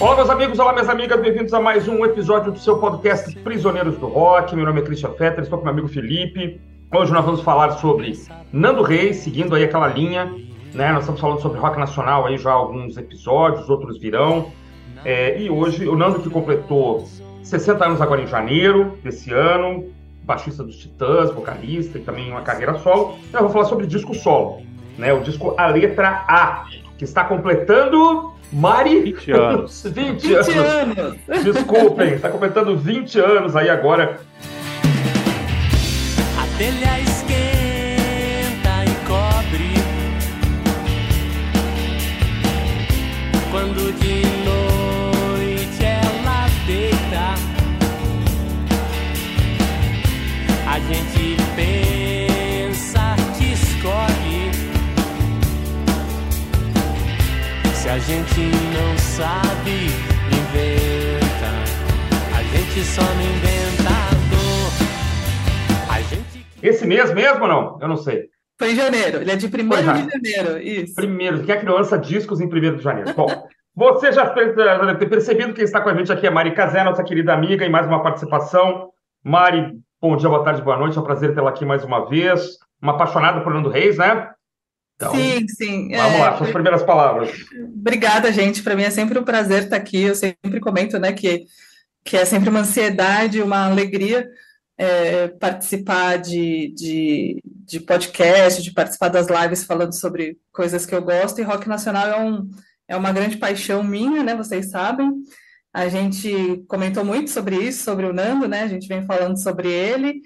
Olá, meus amigos, olá, minhas amigas, bem-vindos a mais um episódio do seu podcast Prisioneiros do Rock. Meu nome é Christian Fetter, estou com meu amigo Felipe. Hoje nós vamos falar sobre Nando Reis, seguindo aí aquela linha, né? Nós estamos falando sobre rock nacional aí já alguns episódios, outros virão. É, e hoje o Nando que completou 60 anos agora em janeiro desse ano, baixista dos Titãs, vocalista e também uma carreira solo. Eu vou falar sobre disco solo, né? O disco A Letra A, que está completando Mari. 20 anos. 20, 20 anos. anos. Desculpem, está completando 20 anos aí agora. A telha gente não sabe, inventa. A gente só não inventa dor. A gente... Esse mês mesmo ou não? Eu não sei. Foi em janeiro. Ele é de 1 de janeiro. Isso. Primeiro. Quem é que não lança discos em 1 de janeiro? Bom, você já, fez, já deve ter percebido que está com a gente aqui é Mari Casé, nossa querida amiga, em mais uma participação. Mari, bom dia, boa tarde, boa noite. É um prazer tê-la aqui mais uma vez. Uma apaixonada por Nando Reis, né? Então, sim, sim. Vamos é, lá, suas primeiras palavras. Obrigada, gente. Para mim é sempre um prazer estar aqui. Eu sempre comento, né, que, que é sempre uma ansiedade, uma alegria é, participar de, de, de podcast, de participar das lives falando sobre coisas que eu gosto. E rock nacional é, um, é uma grande paixão minha, né? Vocês sabem. A gente comentou muito sobre isso, sobre o Nando, né? A gente vem falando sobre ele.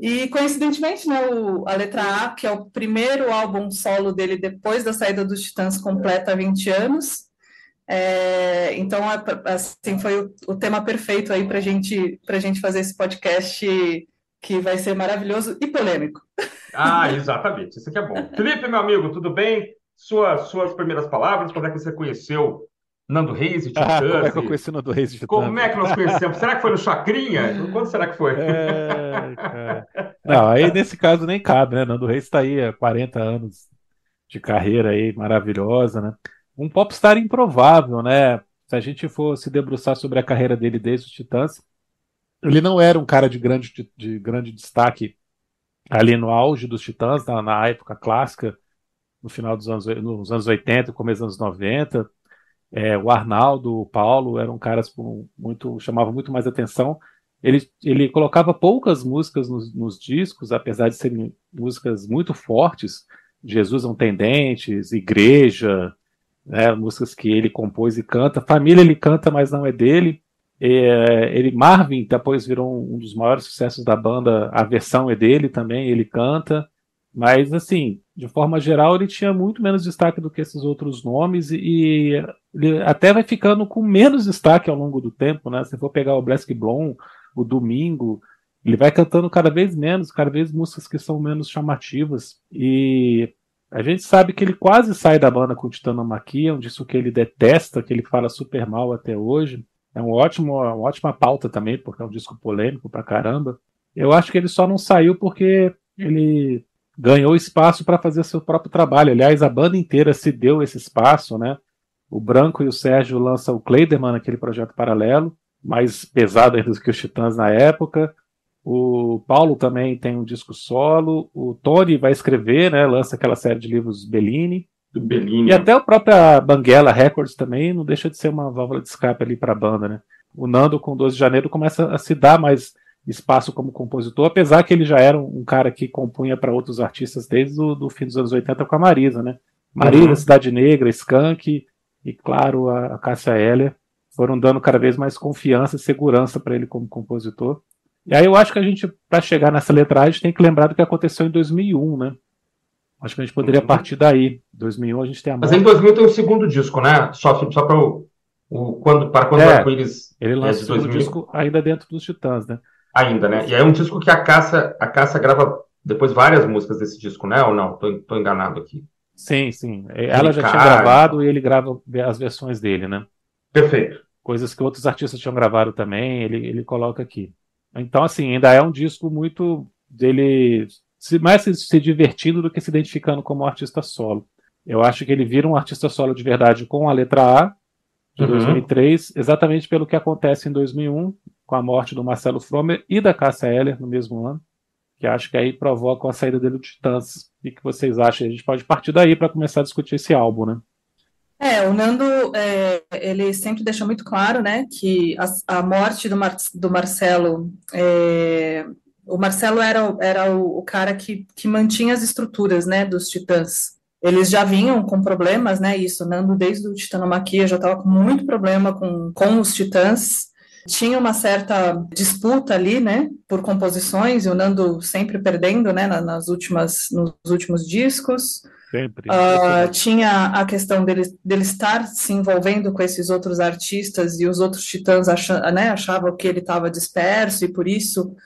E coincidentemente, né, o, a letra A, que é o primeiro álbum solo dele depois da saída dos Titãs, completa 20 anos. É, então, assim, foi o, o tema perfeito aí para gente, a gente fazer esse podcast que vai ser maravilhoso e polêmico. Ah, exatamente, isso aqui é bom. Felipe, meu amigo, tudo bem? Sua, suas primeiras palavras, quando é que você conheceu Nando Reis e Titãs. Ah, como é que eu conheci Nando Reis e Titãs? Como é que nós conhecemos? será que foi no Chacrinha? Quando será que foi? É, Não, aí nesse caso nem cabe, né? Nando Reis está aí há 40 anos de carreira aí, maravilhosa, né? Um popstar improvável, né? Se a gente for se debruçar sobre a carreira dele desde os Titãs, ele não era um cara de grande, de, de grande destaque ali no auge dos Titãs, na, na época clássica, no final dos anos, nos anos 80, começo dos anos 90 é, o Arnaldo, o Paulo eram caras com muito chamavam muito mais atenção. Ele, ele colocava poucas músicas nos, nos discos, apesar de serem músicas muito fortes. Jesus não tem dentes, Igreja, né, músicas que ele compôs e canta. Família ele canta, mas não é dele. É, ele Marvin depois virou um, um dos maiores sucessos da banda. A versão é dele também, ele canta. Mas assim, de forma geral, ele tinha muito menos destaque do que esses outros nomes e ele até vai ficando com menos destaque ao longo do tempo, né? Se for pegar o Blask Blom, o Domingo, ele vai cantando cada vez menos, cada vez músicas que são menos chamativas e a gente sabe que ele quase sai da banda com Titanomaquia, um disco que ele detesta, que ele fala super mal até hoje. É um ótimo, uma ótima pauta também, porque é um disco polêmico pra caramba. Eu acho que ele só não saiu porque ele ganhou espaço para fazer seu próprio trabalho. Aliás, a banda inteira se deu esse espaço, né? O Branco e o Sérgio lançam o Kleiderman, aquele projeto paralelo, mais pesado ainda do que os Titãs na época. O Paulo também tem um disco solo. O Tony vai escrever, né? Lança aquela série de livros Bellini. Bellini. E até o próprio Banguela Records também não deixa de ser uma válvula de escape ali para a banda, né? O Nando com 12 de janeiro começa a se dar mais espaço como compositor, apesar que ele já era um, cara que compunha para outros artistas desde o do fim dos anos 80 com a Marisa, né? Marisa, uhum. Cidade Negra, Skank e, claro, a, a Cássia Heller foram dando cada vez mais confiança e segurança para ele como compositor. E aí eu acho que a gente, para chegar nessa letragem, tem que lembrar do que aconteceu em 2001, né? Acho que a gente poderia uhum. partir daí. 2001 a gente tem a Mas em 2000 tem o um segundo disco, né? Só, só para o, o, quando para quando é, arco-íris ele lançou é, o disco ainda dentro dos Titãs, né? Ainda, né? E é um disco que a Cássia, a Cássia grava depois várias músicas desse disco, né? Ou não? Tô, tô enganado aqui. Sim, sim. Ela já tinha gravado e ele grava as versões dele, né? Perfeito. Coisas que outros artistas tinham gravado também, ele, ele coloca aqui. Então, assim, ainda é um disco muito dele se, mais se, se divertindo do que se identificando como artista solo. Eu acho que ele vira um artista solo de verdade com a letra A, de uhum. 2003, exatamente pelo que acontece em 2001, com a morte do Marcelo Fromer e da Cássia Eller no mesmo ano, que acho que aí provoca a saída dele do Titãs. E que vocês acham? A gente pode partir daí para começar a discutir esse álbum, né? É, o Nando, é, ele sempre deixa muito claro, né, que a, a morte do, Mar, do Marcelo, é, o Marcelo era, era o, o, cara que, que mantinha as estruturas, né, dos Titãs. Eles já vinham com problemas, né, isso, o Nando desde o Titanomaquia já estava com muito problema com, com os Titãs, tinha uma certa disputa ali, né, por composições, e o Nando sempre perdendo, né, nas últimas, nos últimos discos, Sempre. Uh, tinha a questão dele, dele estar se envolvendo com esses outros artistas e os outros titãs acham, né, achavam que ele estava disperso e por isso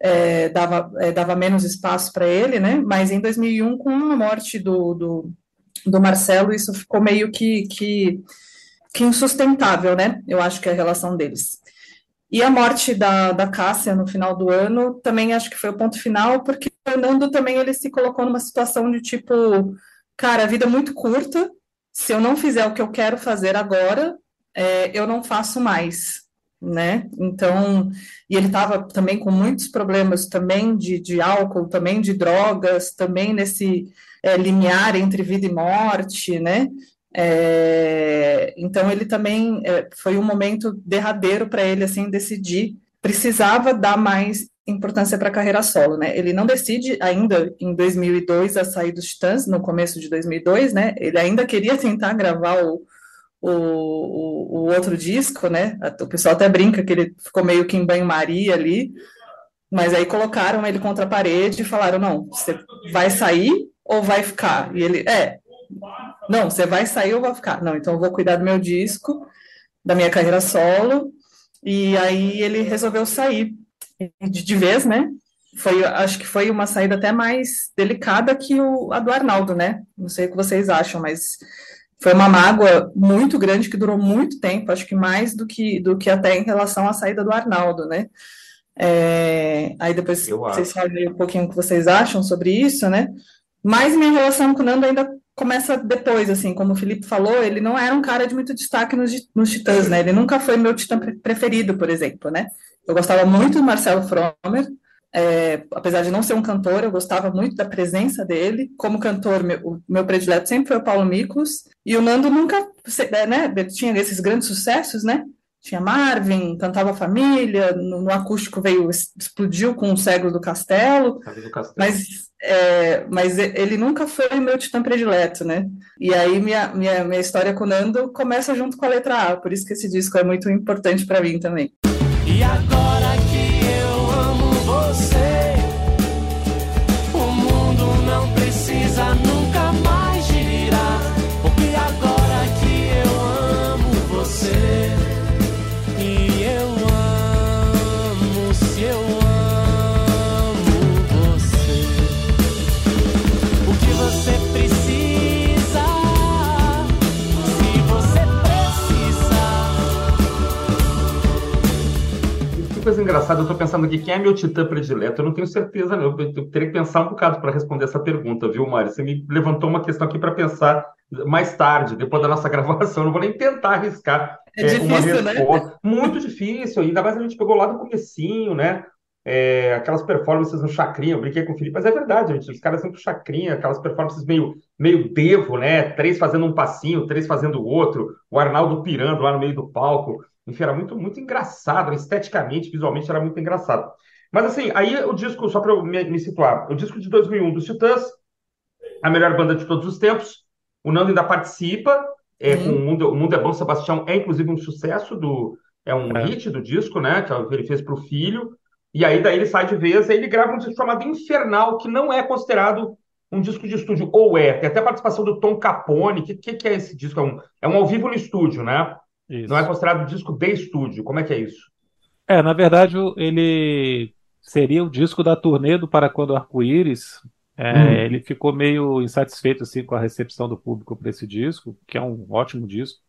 é, dava, é, dava menos espaço para ele, né? Mas em 2001, com a morte do, do, do Marcelo, isso ficou meio que, que, que insustentável, né? Eu acho que é a relação deles. E a morte da, da Cássia no final do ano também acho que foi o ponto final, porque o Fernando também ele se colocou numa situação de tipo, cara, a vida é muito curta, se eu não fizer o que eu quero fazer agora, é, eu não faço mais, né? Então, e ele estava também com muitos problemas também de, de álcool, também de drogas, também nesse é, limiar entre vida e morte, né? É, então ele também é, foi um momento derradeiro para ele assim decidir precisava dar mais importância para a carreira solo, né? Ele não decide ainda em 2002 a sair dos Titãs, no começo de 2002, né? Ele ainda queria tentar gravar o, o, o, o outro disco, né? O pessoal até brinca que ele ficou meio que em banho-maria ali, mas aí colocaram ele contra a parede e falaram: não, você vai sair ou vai ficar? E ele, é, não, você vai sair ou vai ficar? Não, então eu vou cuidar do meu disco, da minha carreira solo, e aí ele resolveu sair de, de vez, né? Foi, acho que foi uma saída até mais delicada que o, a do Arnaldo, né? Não sei o que vocês acham, mas foi uma mágoa muito grande que durou muito tempo, acho que mais do que, do que até em relação à saída do Arnaldo, né? É, aí depois Eu vocês falam um pouquinho o que vocês acham sobre isso, né? Mas minha relação com o Nando ainda começa depois, assim, como o Felipe falou, ele não era um cara de muito destaque nos, nos Titãs, né? Ele nunca foi meu Titã preferido, por exemplo, né? Eu gostava muito do Marcelo Fromer, é, apesar de não ser um cantor, eu gostava muito da presença dele. Como cantor, meu, o meu predileto sempre foi o Paulo Miklos. E o Nando nunca, né, ele tinha esses grandes sucessos, né? Tinha Marvin, cantava Família, no, no acústico veio, explodiu com o Cego do Castelo, do Castelo. mas, é, mas ele nunca foi o meu titã predileto, né? E aí minha, minha, minha história com o Nando começa junto com a letra A, por isso que esse disco é muito importante para mim também. E agora coisa engraçada, eu estou pensando aqui, quem é meu titã predileto? Eu não tenho certeza, não. Eu teria que pensar um bocado para responder essa pergunta, viu, Mário? Você me levantou uma questão aqui para pensar mais tarde, depois da nossa gravação. Eu não vou nem tentar arriscar é, é difícil, uma resposta. Né? Muito difícil, ainda mais a gente pegou lá do comecinho, né? É, aquelas performances no Chacrinha, eu brinquei com o Felipe, mas é verdade, gente, os caras sempre Chacrinha, aquelas performances meio, meio devo, né? Três fazendo um passinho, três fazendo o outro, o Arnaldo pirando lá no meio do palco. Enfim, era muito, muito engraçado, esteticamente, visualmente era muito engraçado. Mas assim, aí o disco, só para eu me, me, situar, o disco de 2001 dos Titãs, a melhor banda de todos os tempos, o Nando ainda participa, é, uhum. com o Mundo, o Mundo é Bom, Sebastião é inclusive um sucesso do, é um é. hit do disco, né, que ele fez para o filho, e aí daí ele sai de vez, aí ele grava um disco chamado Infernal, que não é considerado um disco de estúdio, ou é, tem até a participação do Tom Capone, o que, que, que, é esse disco? É um, é um ao vivo no estúdio, né? Isso. Não é considerado disco de estúdio. Como é que é isso? É, na verdade, ele seria o disco da turnê do Para Quando Arco-Íris. É, hum. Ele ficou meio insatisfeito assim, com a recepção do público para esse disco, que é um ótimo disco.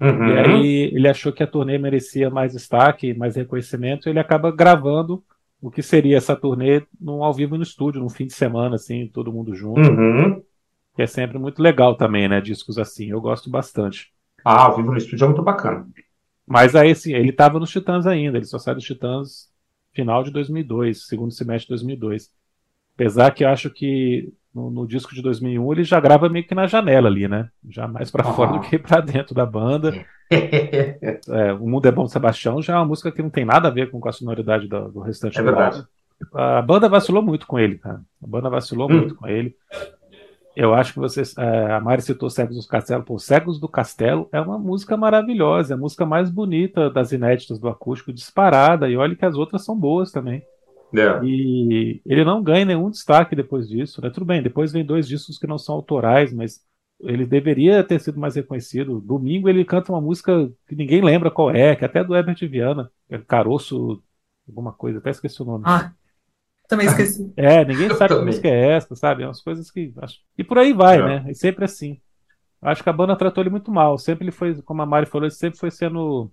Uhum. E aí ele achou que a turnê merecia mais destaque, mais reconhecimento, e ele acaba gravando o que seria essa turnê num ao vivo no estúdio, num fim de semana, assim, todo mundo junto. Uhum. Que é sempre muito legal também, né? Discos assim, eu gosto bastante. Ah, ao vivo no estúdio é muito bacana. Mas aí, sim, ele estava nos Titãs ainda, ele só sai dos Titãs final de 2002, segundo semestre de 2002. Apesar que eu acho que no, no, disco de 2001 ele já grava meio que na janela ali, né? Já mais para fora do que para dentro da banda. é, o Mundo é Bom Sebastião já é uma música que não tem nada a ver com, a sonoridade do, do restante é do verdade. A banda vacilou muito com ele, cara. A banda vacilou hum. muito com ele. Eu acho que vocês. É, a Mari citou Cegos do Castelo. Pô, Cegos do Castelo é uma música maravilhosa, é a música mais bonita das inéditas do acústico, disparada. E olha que as outras são boas também. É. E ele não ganha nenhum destaque depois disso. Né? Tudo bem, depois vem dois discos que não são autorais, mas ele deveria ter sido mais reconhecido. Domingo ele canta uma música que ninguém lembra qual é, que é até do Herbert Viana, é Caroço, alguma coisa, até esqueci o nome. Ah, também esqueci. É, ninguém sabe que música é essa, sabe? É umas coisas que. E por aí vai, é. né? E sempre assim. Acho que a banda tratou ele muito mal. Sempre ele foi, como a Mari falou, ele sempre foi sendo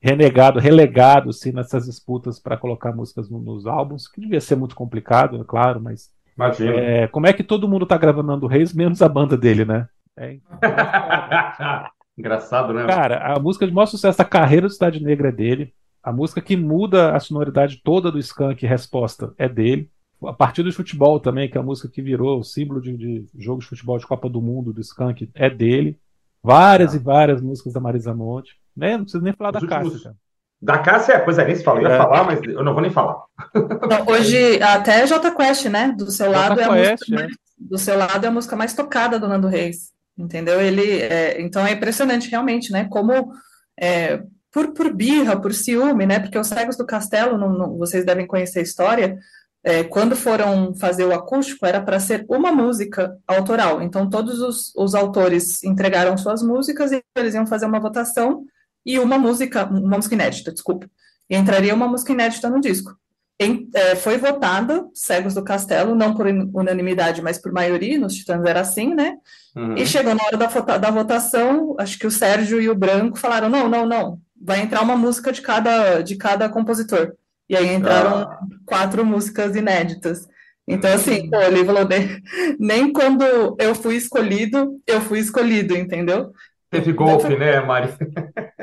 renegado, relegado, assim, nessas disputas para colocar músicas nos álbuns, que devia ser muito complicado, é claro, mas. Imagina. É, como é que todo mundo tá gravando Nando Reis, menos a banda dele, né? É, Engraçado, né? Cara, a música de maior sucesso da carreira do Cidade Negra é dele. A música que muda a sonoridade toda do Skank Resposta é dele. A partir do futebol também, que é a música que virou o símbolo de, de jogo de futebol de Copa do Mundo do Skank, é dele. Várias ah. e várias músicas da Marisa Monte. Né? Não preciso nem falar Os da últimos... Cássia. Da Cássia, é, pois é, nem se fala. Eu ia é. falar, mas eu não vou nem falar. Não, hoje, até J Quest, né? Do seu lado é a música é. mais, do seu lado é a música mais tocada do Nando Reis. Entendeu? Ele, é, então é impressionante realmente, né? Como é, por, por birra, por ciúme, né? Porque os cegos do castelo, não, não, vocês devem conhecer a história. É, quando foram fazer o acústico, era para ser uma música autoral. Então, todos os, os, autores entregaram suas músicas e eles iam fazer uma votação e uma música, uma música inédita, desculpa. E entraria uma música inédita no disco. Em, é, foi votada Cegos do Castelo, não por unanimidade, mas por maioria, nos Titãs era assim, né? Uhum. E chegou na hora da, da votação, acho que o Sérgio e o Branco falaram: não, não, não, vai entrar uma música de cada, de cada compositor. E aí entraram ah. quatro músicas inéditas. Então, assim, pô, ele falou, nem, nem quando eu fui escolhido, eu fui escolhido, entendeu? Teve então, golpe, foi, né, Mari?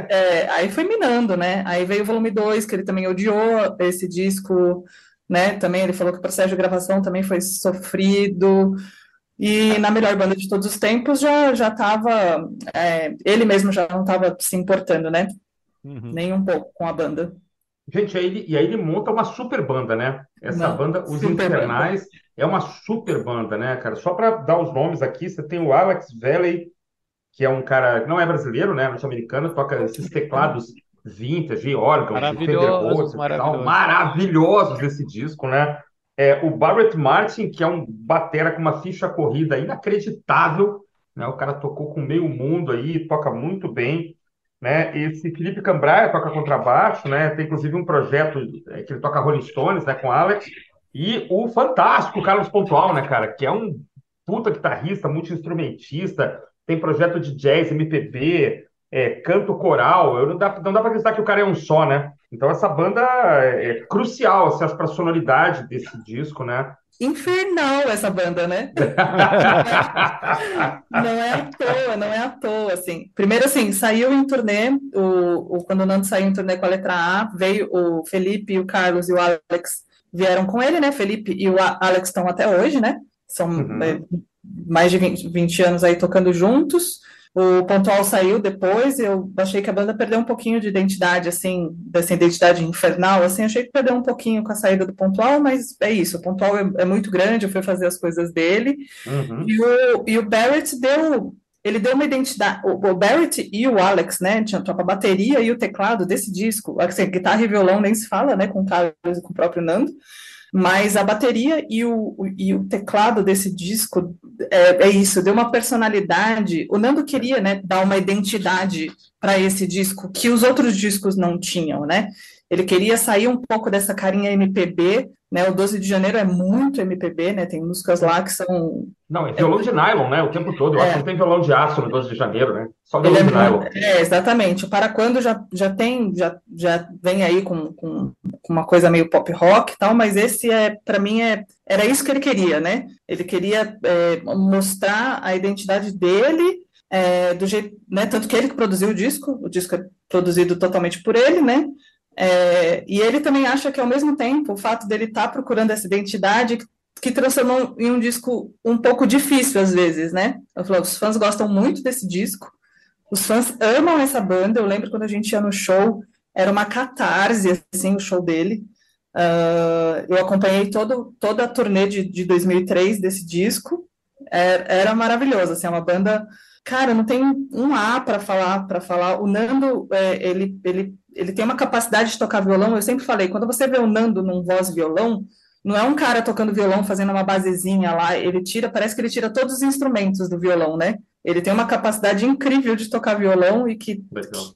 É, aí foi minando, né? Aí veio o volume 2, que ele também odiou esse disco, né? Também ele falou que o processo de gravação também foi sofrido. E na melhor banda de todos os tempos já já estava, é, ele mesmo já não estava se importando, né? Uhum. Nem um pouco com a banda. Gente, aí ele, e aí ele monta uma super banda, né? Essa Não, banda, Os Infernais, banda. é uma super banda, né, cara? Só para dar os nomes aqui, você tem o Alex Valley, que é um cara, não é brasileiro, né? Norte-americano, toca esses teclados vintage, órgãos, maravilhosos, maravilhosos. maravilhosos desse disco, né? É, o Barrett Martin, que é um batera com uma ficha corrida inacreditável, né? O cara tocou com meio mundo aí, toca muito bem né? Esse Felipe Cambraia toca contrabaixo, né? Tem inclusive um projeto é, que ele toca Rolling Stones, né? Com Alex e o fantástico Carlos Pontual, né, cara? Que é um puta guitarrista, multi-instrumentista, tem projeto de jazz, MPB, é, canto coral. Eu não dá, não dá para acreditar que o cara é um só, né? Então essa banda é, é crucial, assim, para a sonoridade desse disco, né? Infernal essa banda, né? não é à toa, não é à toa, assim. Primeiro, assim, saiu em turnê, o, o, quando o Nando saiu em turnê com a letra A, veio o Felipe, o Carlos e o Alex vieram com ele, né? Felipe e o Alex estão até hoje, né? São uhum. é, mais de 20, 20 anos aí tocando juntos. O Pontual saiu depois, eu achei que a banda perdeu um pouquinho de identidade, assim, dessa identidade infernal, assim, achei que perdeu um pouquinho com a saída do Pontual, mas é isso, o Pontual é, é muito grande, eu fui fazer as coisas dele, uhum. e, o, e o Barrett deu, ele deu uma identidade, o, Barrett e o Alex, né, tinha a bateria e o teclado desse disco, assim, guitarra e violão nem se fala, né, com o Carlos e com o próprio Nando, mas a bateria e o, e o teclado desse disco é, é, isso, deu uma personalidade. O Nando queria né, dar uma identidade para esse disco que os outros discos não tinham, né? Ele queria sair um pouco dessa carinha MPB, né? O 12 de janeiro é muito MPB, né? Tem músicas lá que são. Não, é violão é... de nylon, né? O tempo todo. Eu é. acho que não tem violão de aço no 12 de janeiro, né? Só violão é, de nylon. É, exatamente. Para quando já, já tem, já, já vem aí com, com, com uma coisa meio pop rock e tal, mas esse é, para mim, é, era isso que ele queria, né? Ele queria é, mostrar a identidade dele é, do jeito, né, tanto que ele que produziu o disco, o disco é produzido totalmente por ele, né, é, e ele também acha que, ao mesmo tempo, o fato dele estar tá procurando essa identidade que transformou em um disco um pouco difícil, às vezes, né? Eu falo, os fãs gostam muito desse disco, os fãs amam essa banda, eu lembro quando a gente ia no show, era uma catarse, assim, o show dele, uh, eu acompanhei todo, toda a turnê de, de 2003 desse disco, era, era maravilhoso, assim, é uma banda cara, não tem um A para falar, para falar. O Nando, é, ele, ele, ele tem uma capacidade de tocar violão. Eu sempre falei, quando você vê o Nando num voz violão, não é um cara tocando violão fazendo uma basezinha lá. Ele tira, parece que ele tira todos os instrumentos do violão, né? Ele tem uma capacidade incrível de tocar violão e que,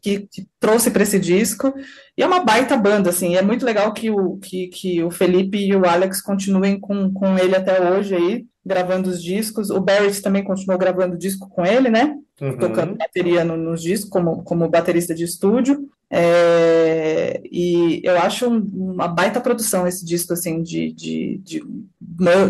que, que, trouxe para esse disco. E é uma baita banda, assim. é muito legal que o, que, que o Felipe e o Alex continuem com, com ele até hoje aí gravando os discos. O Barrett também continuou gravando disco com ele, né? Uhum. Tocando bateria no, nos discos, como, como baterista de estúdio. É, e eu acho uma baita produção esse disco, assim, de, de, de,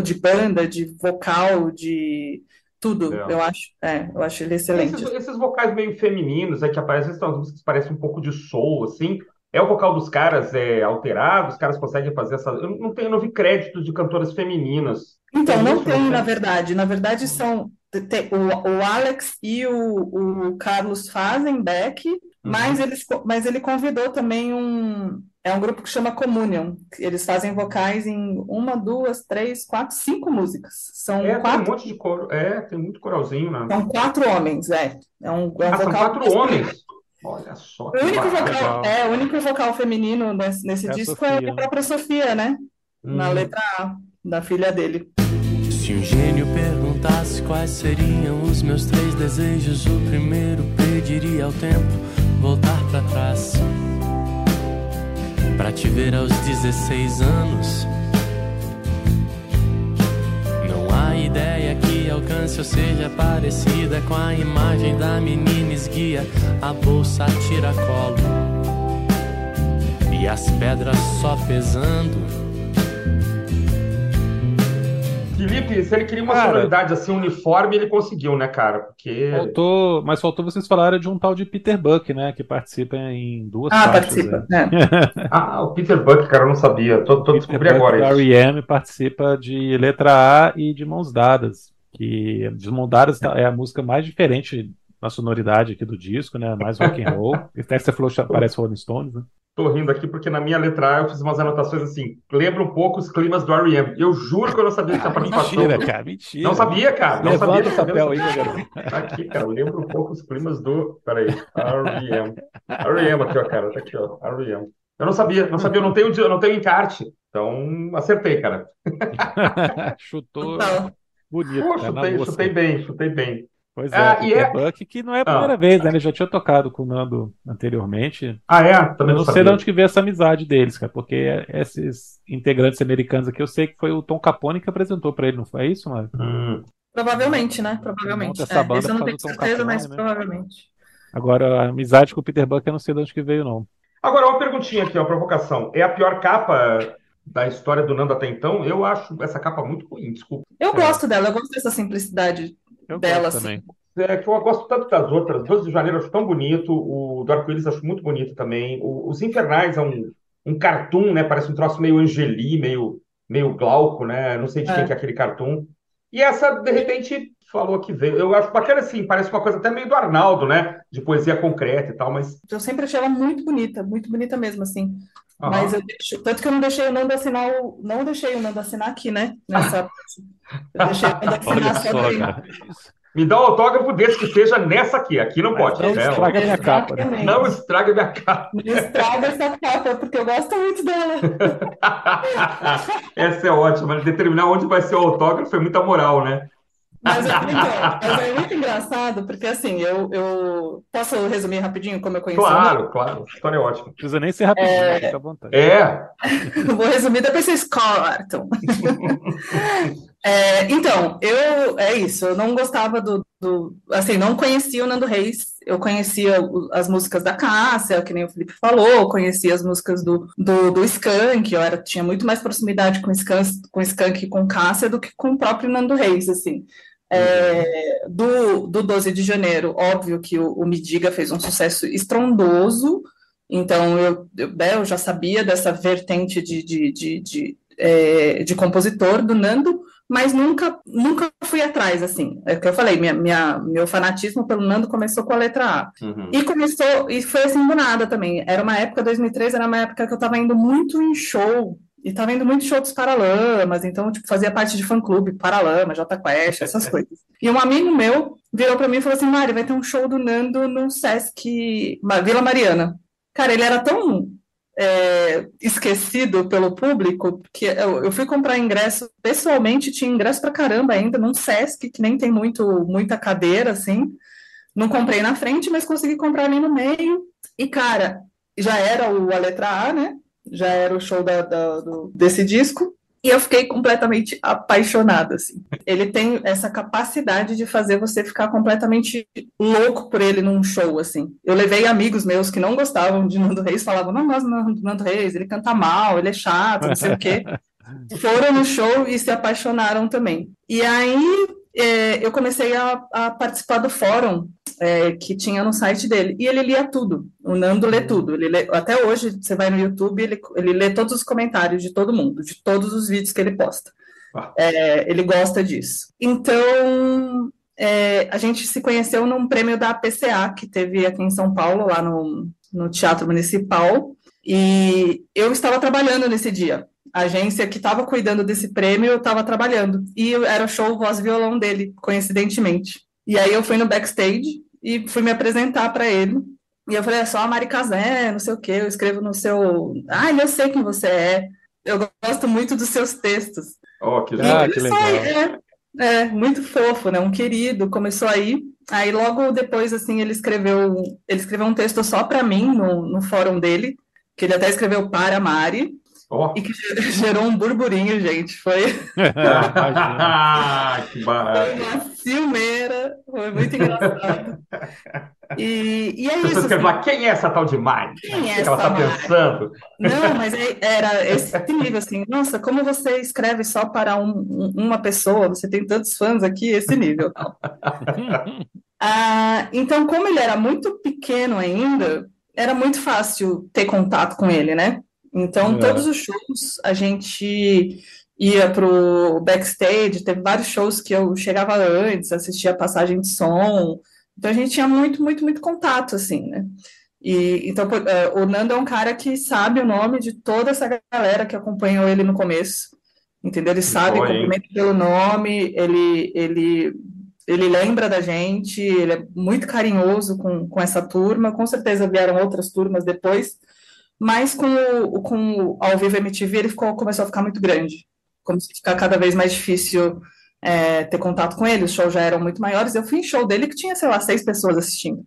de banda, de vocal, de tudo. É. Eu acho, é, eu acho ele excelente. Esses, esses vocais meio femininos é que aparecem, são músicas que parecem um pouco de soul, assim. É o vocal dos caras é alterado? Os caras conseguem fazer essa. Eu não tenho, não vi créditos de cantoras femininas então, não tem, na verdade. Na verdade, são o, o Alex e o, o Carlos fazem back, uhum. mas, eles, mas ele convidou também um. É um grupo que chama Communion. Eles fazem vocais em uma, duas, três, quatro, cinco músicas. São é, quatro. Tem um monte de coro. É, tem muito coralzinho, né? São quatro homens, é. É um, é um ah, vocal. São quatro homens. Olha só. O único, vocal, é, o único vocal feminino nesse, nesse é disco é a é a própria Sofia, né? Hum. Na letra A, da filha dele. Se um gênio perguntasse quais seriam os meus três desejos, o primeiro pediria ao tempo voltar para trás. Para te ver aos 16 anos. Não há ideia que alcance ou seja parecida com a imagem da menina esguia, a bolsa tira colo e as pedras só pesando Felipe, se ele queria uma cara, sonoridade assim, uniforme, ele conseguiu, né, cara? Porque. Faltou, mas faltou vocês falarem de um tal de Peter Buck, né? Que participa em duas ah, participa. Né? É. ah, o Peter Buck, cara, eu não sabia. Tô, tô descobrindo agora isso. O R.E.M. participa de Letra A e de Mãos Dadas. Que de Mãos Dadas é a música mais diferente na sonoridade aqui do disco, né? Mais rock and roll. Até você falou parece Rolling Stones, né? Tô rindo aqui porque na minha letra A eu fiz umas anotações assim, lembra um pouco os climas do R.E.M. Eu juro que eu não sabia que tinha participação. Mentira, cara, mentira. Não sabia, cara. Não Levanta sabia. o papel aí, garoto. Tá aqui, cara, lembra um pouco os climas do... Peraí, R.E.M. R.E.M. aqui, ó, cara, tá aqui, ó, R.E.M. Eu não sabia, não sabia, eu não tenho, eu não tenho encarte. Então, acertei, cara. Chutou bonito. Pô, chutei, chutei bem, chutei bem. Pois é, ah, Peter é... Buck, que não é a primeira ah. vez, né? Ele já tinha tocado com o Nando anteriormente. Ah, é? Também eu não, sei de onde que veio essa amizade deles, cara, porque esses integrantes americanos aqui, eu sei que foi o Tom Capone que apresentou para ele, não foi isso, mano? Hum. Provavelmente, né? Provavelmente. Essa é, banda eu não tenho certeza, Capone, mas né? provavelmente. Agora, a amizade com o Peter Buck, eu não sei de onde que veio, não. Agora, uma perguntinha aqui, uma provocação. É a pior capa da história do Nando até então? Eu acho essa capa muito ruim, desculpa. Eu é. gosto dela, eu gosto dessa simplicidade eu dela. Assim. É que eu gosto tanto das outras. 12 de janeiro eu acho tão bonito. O do Arco-Íris acho muito bonito também. O, Os Infernais é um, um cartoon, né? Parece um troço meio Angeli, meio, meio glauco, né? Não sei de é. quem que é aquele cartoon. E essa, de repente, falou que veio. Eu acho bacana assim, parece uma coisa até meio do Arnaldo, né? De poesia concreta e tal, mas. Eu sempre achei ela muito bonita, muito bonita mesmo, assim. Uhum. Mas eu deixo, tanto que eu não deixei o Nando assinar o, não deixei o Nando assinar aqui, né? Nessa eu deixei o Nando assinar só me dá um autógrafo desse que seja nessa aqui. Aqui não pode. Não né? estraga minha capa. Né? Não estraga minha capa. Não estraga essa capa, porque eu gosto muito dela. essa é ótima. Determinar onde vai ser o autógrafo é muita moral, né? Mas, é, então, mas é muito engraçado, porque assim, eu, eu posso resumir rapidinho como eu conheci Claro, o claro. A história é ótima. Não precisa nem ser rapidinho, é... fica à vontade. É. Vou resumir, depois vocês cortam. é, então, eu é isso, eu não gostava do, do, Assim, não conhecia o Nando Reis, eu conhecia as músicas da Cássia, que nem o Felipe falou, conhecia as músicas do, do, do Skank, eu era, tinha muito mais proximidade com Skank, com Skank e com Cássia do que com o próprio Nando Reis, assim. É, do, do 12 de janeiro, óbvio que o, o Midiga fez um sucesso estrondoso, então eu, eu, né, eu já sabia dessa vertente de, de, de, de, é, de compositor do Nando, mas nunca, nunca fui atrás, assim. É o que eu falei, minha, minha, meu fanatismo pelo Nando começou com a letra A. Uhum. E começou, e foi assim do nada também. Era uma época, 2013, era uma época que eu estava indo muito em show, e estava indo muito show dos Paralamas, então, tipo, fazia parte de fã-clube, Paralama, Jota Quest, essas coisas. E um amigo meu virou para mim e falou assim, Mari, vai ter um show do Nando no Sesc Vila Mariana. Cara, ele era tão é, esquecido pelo público, que eu, eu, fui comprar ingresso pessoalmente, tinha ingresso para caramba ainda, num Sesc, que nem tem muito, muita cadeira, assim. Não comprei na frente, mas consegui comprar ali no meio. E, cara, já era o, a letra A, né? Já era o show da, da, do, desse disco. E eu fiquei completamente apaixonada, assim. Ele tem essa capacidade de fazer você ficar completamente louco por ele num show, assim. Eu levei amigos meus que não gostavam de Nando Reis, falavam, não gosto de Nando Reis, ele canta mal, ele é chato, não sei o quê. Foram no show e se apaixonaram também. E aí eu comecei a, a, participar do fórum é, que tinha no site dele. E ele lia tudo. O Nando lê tudo. Ele lê, até hoje, você vai no YouTube, ele, ele lê todos os comentários de todo mundo, de todos os vídeos que ele posta. Ah. É, ele gosta disso. Então, é, a gente se conheceu num prêmio da PCA, que teve aqui em São Paulo, lá no, no Teatro Municipal. E eu estava trabalhando nesse dia. A agência que estava cuidando desse prêmio estava trabalhando. E era o show voz violão dele, coincidentemente. E aí eu fui no backstage e fui me apresentar para ele. E eu falei, é só a Mari Casé, não sei o quê, eu escrevo no seu. Ah, eu sei quem você é. Eu gosto muito dos seus textos. Oh, que, ah, que legal. É, é, muito fofo, né? Um querido, começou aí. Aí logo depois, assim, ele escreveu, ele escreveu um texto só para mim no, no fórum dele, que ele até escreveu para a Mari. Oh. E que gerou um burburinho, gente. Foi. ah, que barato. Foi uma ciumeira, foi muito engraçado. E, e é isso. Você assim, quem é essa tal de Mari? Quem é essa ela está pensando? Não, mas é, era esse nível assim. Nossa, como você escreve só para um, uma pessoa? Você tem tantos fãs aqui, esse nível. ah, então, como ele era muito pequeno ainda, era muito fácil ter contato com ele, né? Então, é. todos os shows a gente ia pro backstage, teve vários shows que eu chegava antes, assistia a passagem de som. Então a gente tinha muito, muito, muito contato, assim, né? E, então, é, o Nando é um cara que sabe o nome de toda essa galera que acompanhou ele no começo, entendeu? Ele sabe, cumprimenta pelo nome, ele, ele, ele lembra da gente, ele é muito carinhoso com, com essa turma, com certeza vieram outras turmas depois, mas com o, com o Ao Vivo MTV ele ficou, começou a ficar muito grande, começou a ficar cada vez mais difícil é, ter contato com ele, os shows já eram muito maiores, eu fui em show dele que tinha, sei lá, seis pessoas assistindo,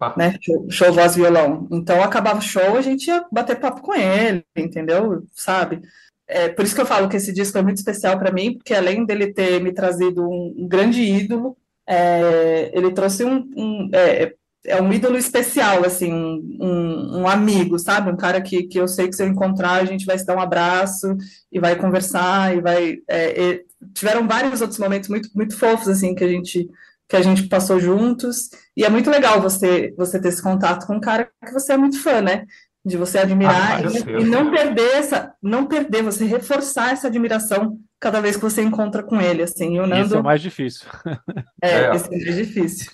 ah. né, show, show voz violão, então acabava o show, a gente ia bater papo com ele, entendeu, sabe, é, por isso que eu falo que esse disco é muito especial para mim, porque além dele ter me trazido um, um grande ídolo, é, ele trouxe um, um é, é um ídolo especial, assim, um, um, amigo, sabe? Um cara que, que eu sei que se eu encontrar, a gente vai se dar um abraço e vai conversar e vai. É, e tiveram vários outros momentos muito, muito fofos, assim, que a gente que a gente passou juntos e é muito legal você você ter esse contato com um cara que você é muito fã, né? De você admirar ah, e, e não perder essa, não perder, você reforçar essa admiração cada vez que você encontra com ele, assim. E o Nando... Isso é o mais difícil. É, é. isso é mais difícil.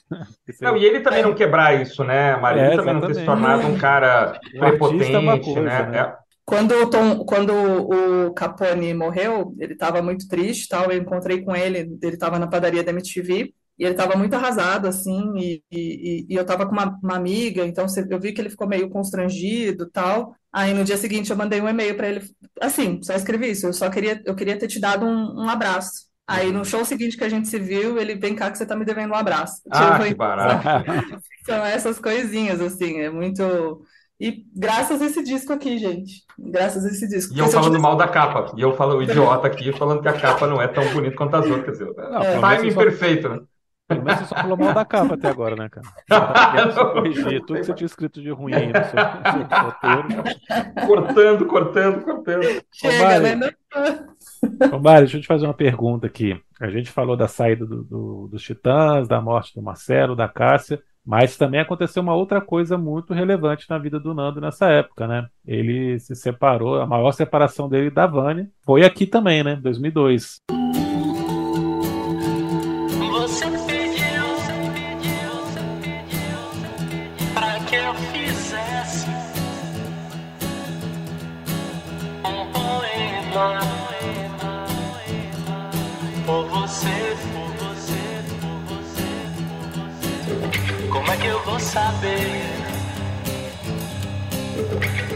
Não, e ele também é. não quebrar isso, né, Maria? É, também não ter se tornado um cara um é prepotente, coisa, né? né? É. Quando o, Tom, quando o Capone morreu, ele estava muito triste, tal. Eu encontrei com ele, ele estava na padaria da MTV e ele estava muito arrasado, assim, e, e, e eu estava com uma, uma, amiga, então eu vi que ele ficou meio constrangido tal. Aí no dia seguinte eu mandei um e-mail para ele, assim, só escrevi isso, eu só queria, eu queria ter te dado um, um abraço. Aí no show seguinte que a gente se viu, ele vem cá que você tá me devendo um abraço. Ah, tipo, que barato. São essas coisinhas, assim, é muito. E graças a esse disco aqui, gente. Graças a esse disco. E eu falando tivesse... mal da capa. E eu falo o idiota aqui, falando que a capa não é tão bonita quanto as outras. Não, é. timing perfeito, né? Pelo menos você só falou mal da capa até agora, né, cara? Você tá corrigir tudo que você tinha escrito de ruim aí no seu, no seu roteiro. Cortando, cortando, cortando. Chega, né? Ô, Mário, deixa eu te fazer uma pergunta aqui. A gente falou da saída do, do, dos Titãs, da morte do Marcelo, da Cássia, mas também aconteceu uma outra coisa muito relevante na vida do Nando nessa época, né? Ele se separou, a maior separação dele da Vânia foi aqui também, né? 2002. Saber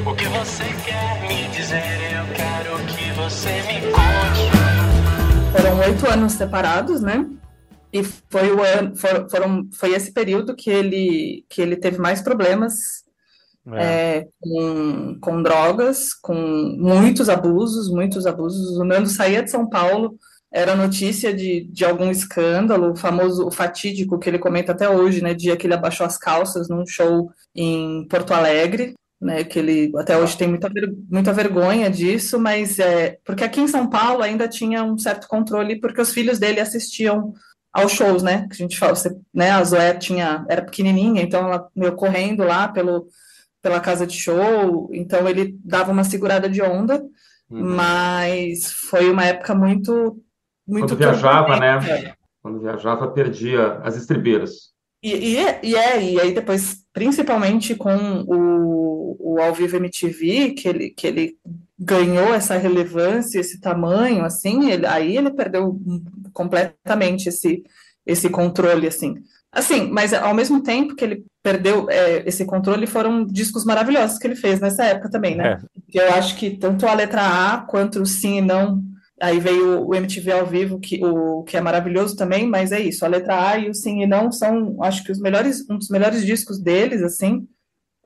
o que você quer me dizer. Eu quero que você me conte. Foram oito anos separados, né? E foi o ano, for, foram, foi esse período que ele, que ele teve mais problemas é. É, com, com drogas, com muitos abusos, muitos abusos. O Nando saía de São Paulo era notícia de, de algum escândalo, o famoso, o fatídico que ele comenta até hoje, né, dia que ele abaixou as calças num show em Porto Alegre, né, que ele até hoje tem muita, muita vergonha disso, mas é, porque aqui em São Paulo ainda tinha um certo controle, porque os filhos dele assistiam aos shows, né, que a gente fala, você, né, a Zoé tinha, era pequenininha, então ela meio correndo lá pelo, pela casa de show, então ele dava uma segurada de onda, uhum. mas foi uma época muito muito Quando viajava, né? Quando viajava, perdia as estribeiras. E, e, é, e, é, e aí depois, principalmente com o, o Ao Vivo MTV, que ele, que ele ganhou essa relevância, esse tamanho, assim, ele, aí ele perdeu completamente esse, esse controle, assim. Assim, mas ao mesmo tempo que ele perdeu é, esse controle, foram discos maravilhosos que ele fez nessa época também, né? É. Eu acho que tanto a letra A quanto o Sim e Não Aí veio o MTV ao vivo, que, o, que é maravilhoso também, mas é isso. A letra A e o Sim e Não são, acho que, os melhores, um dos melhores discos deles, assim.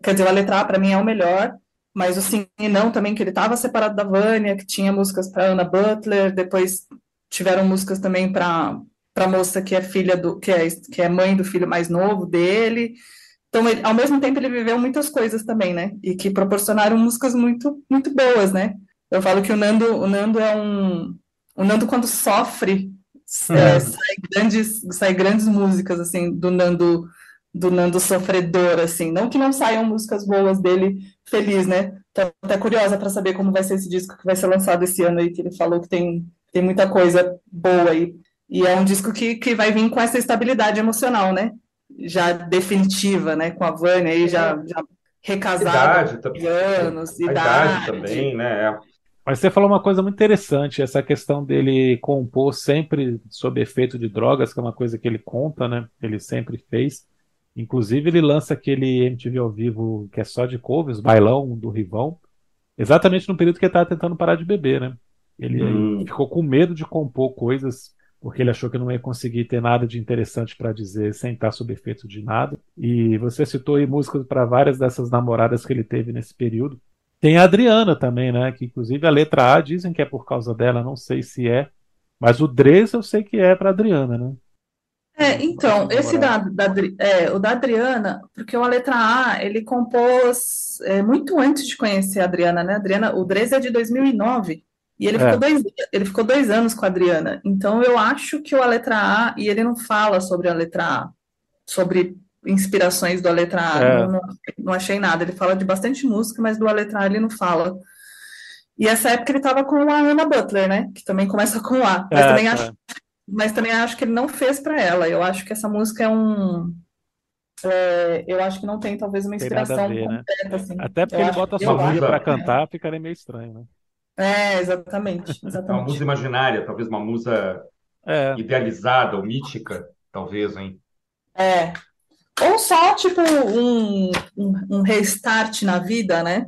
Quer dizer, a letra A para mim é o melhor, mas o Sim e Não também, que ele estava separado da Vânia, que tinha músicas para Ana Butler, depois tiveram músicas também para para moça que é filha do que é, que é mãe do filho mais novo dele. Então, ele, ao mesmo tempo, ele viveu muitas coisas também, né? E que proporcionaram músicas muito muito boas, né? Eu falo que o Nando, o Nando é um. O Nando, quando sofre, é, é. sai, grandes, sai grandes músicas, assim, do Nando, do Nando sofredor, assim. Não que não saiam músicas boas dele feliz, né? Tô até curiosa para saber como vai ser esse disco que vai ser lançado esse ano aí, que ele falou que tem, tem muita coisa boa aí. E é um disco que, que vai vir com essa estabilidade emocional, né? Já definitiva, né? Com a Vânia aí, já, já recasada, idade, anos, idade, idade também, né? Mas você falou uma coisa muito interessante, essa questão dele compor sempre sob efeito de drogas, que é uma coisa que ele conta, né? Ele sempre fez. Inclusive, ele lança aquele MTV ao vivo que é só de covers, Bailão do Rivão, exatamente no período que ele estava tentando parar de beber, né? Ele hum. ficou com medo de compor coisas porque ele achou que não ia conseguir ter nada de interessante para dizer sem estar sob efeito de nada. E você citou aí músicas para várias dessas namoradas que ele teve nesse período. Tem a Adriana também, né? Que inclusive a letra A dizem que é por causa dela, não sei se é. Mas o Dres eu sei que é para Adriana, né? É, então, esse da, da, é, o da Adriana, porque o a letra A, ele compôs é, muito antes de conhecer a Adriana, né? Adriana, o Dres é de 2009, e ele, é. ficou dois, ele ficou dois anos com a Adriana. Então, eu acho que o a letra A, e ele não fala sobre a letra A, sobre inspirações do A Letra A, é. não, não, achei nada. Ele fala de bastante música, mas do A Letra A ele não fala. E essa época ele estava com a Anna Butler, né? Que também começa com A. Mas, é, também, é. acho, mas também acho que ele não fez para ela. Eu acho que essa música é um. É, eu acho que não tem talvez uma inspiração ver, né? completa, né? assim. Até porque eu ele bota a sua para cantar, ficaria meio estranho, né? É, exatamente. exatamente. uma música imaginária, talvez uma música é. idealizada ou mítica, talvez, hein? É, ou só, tipo, um, um, um restart na vida, né?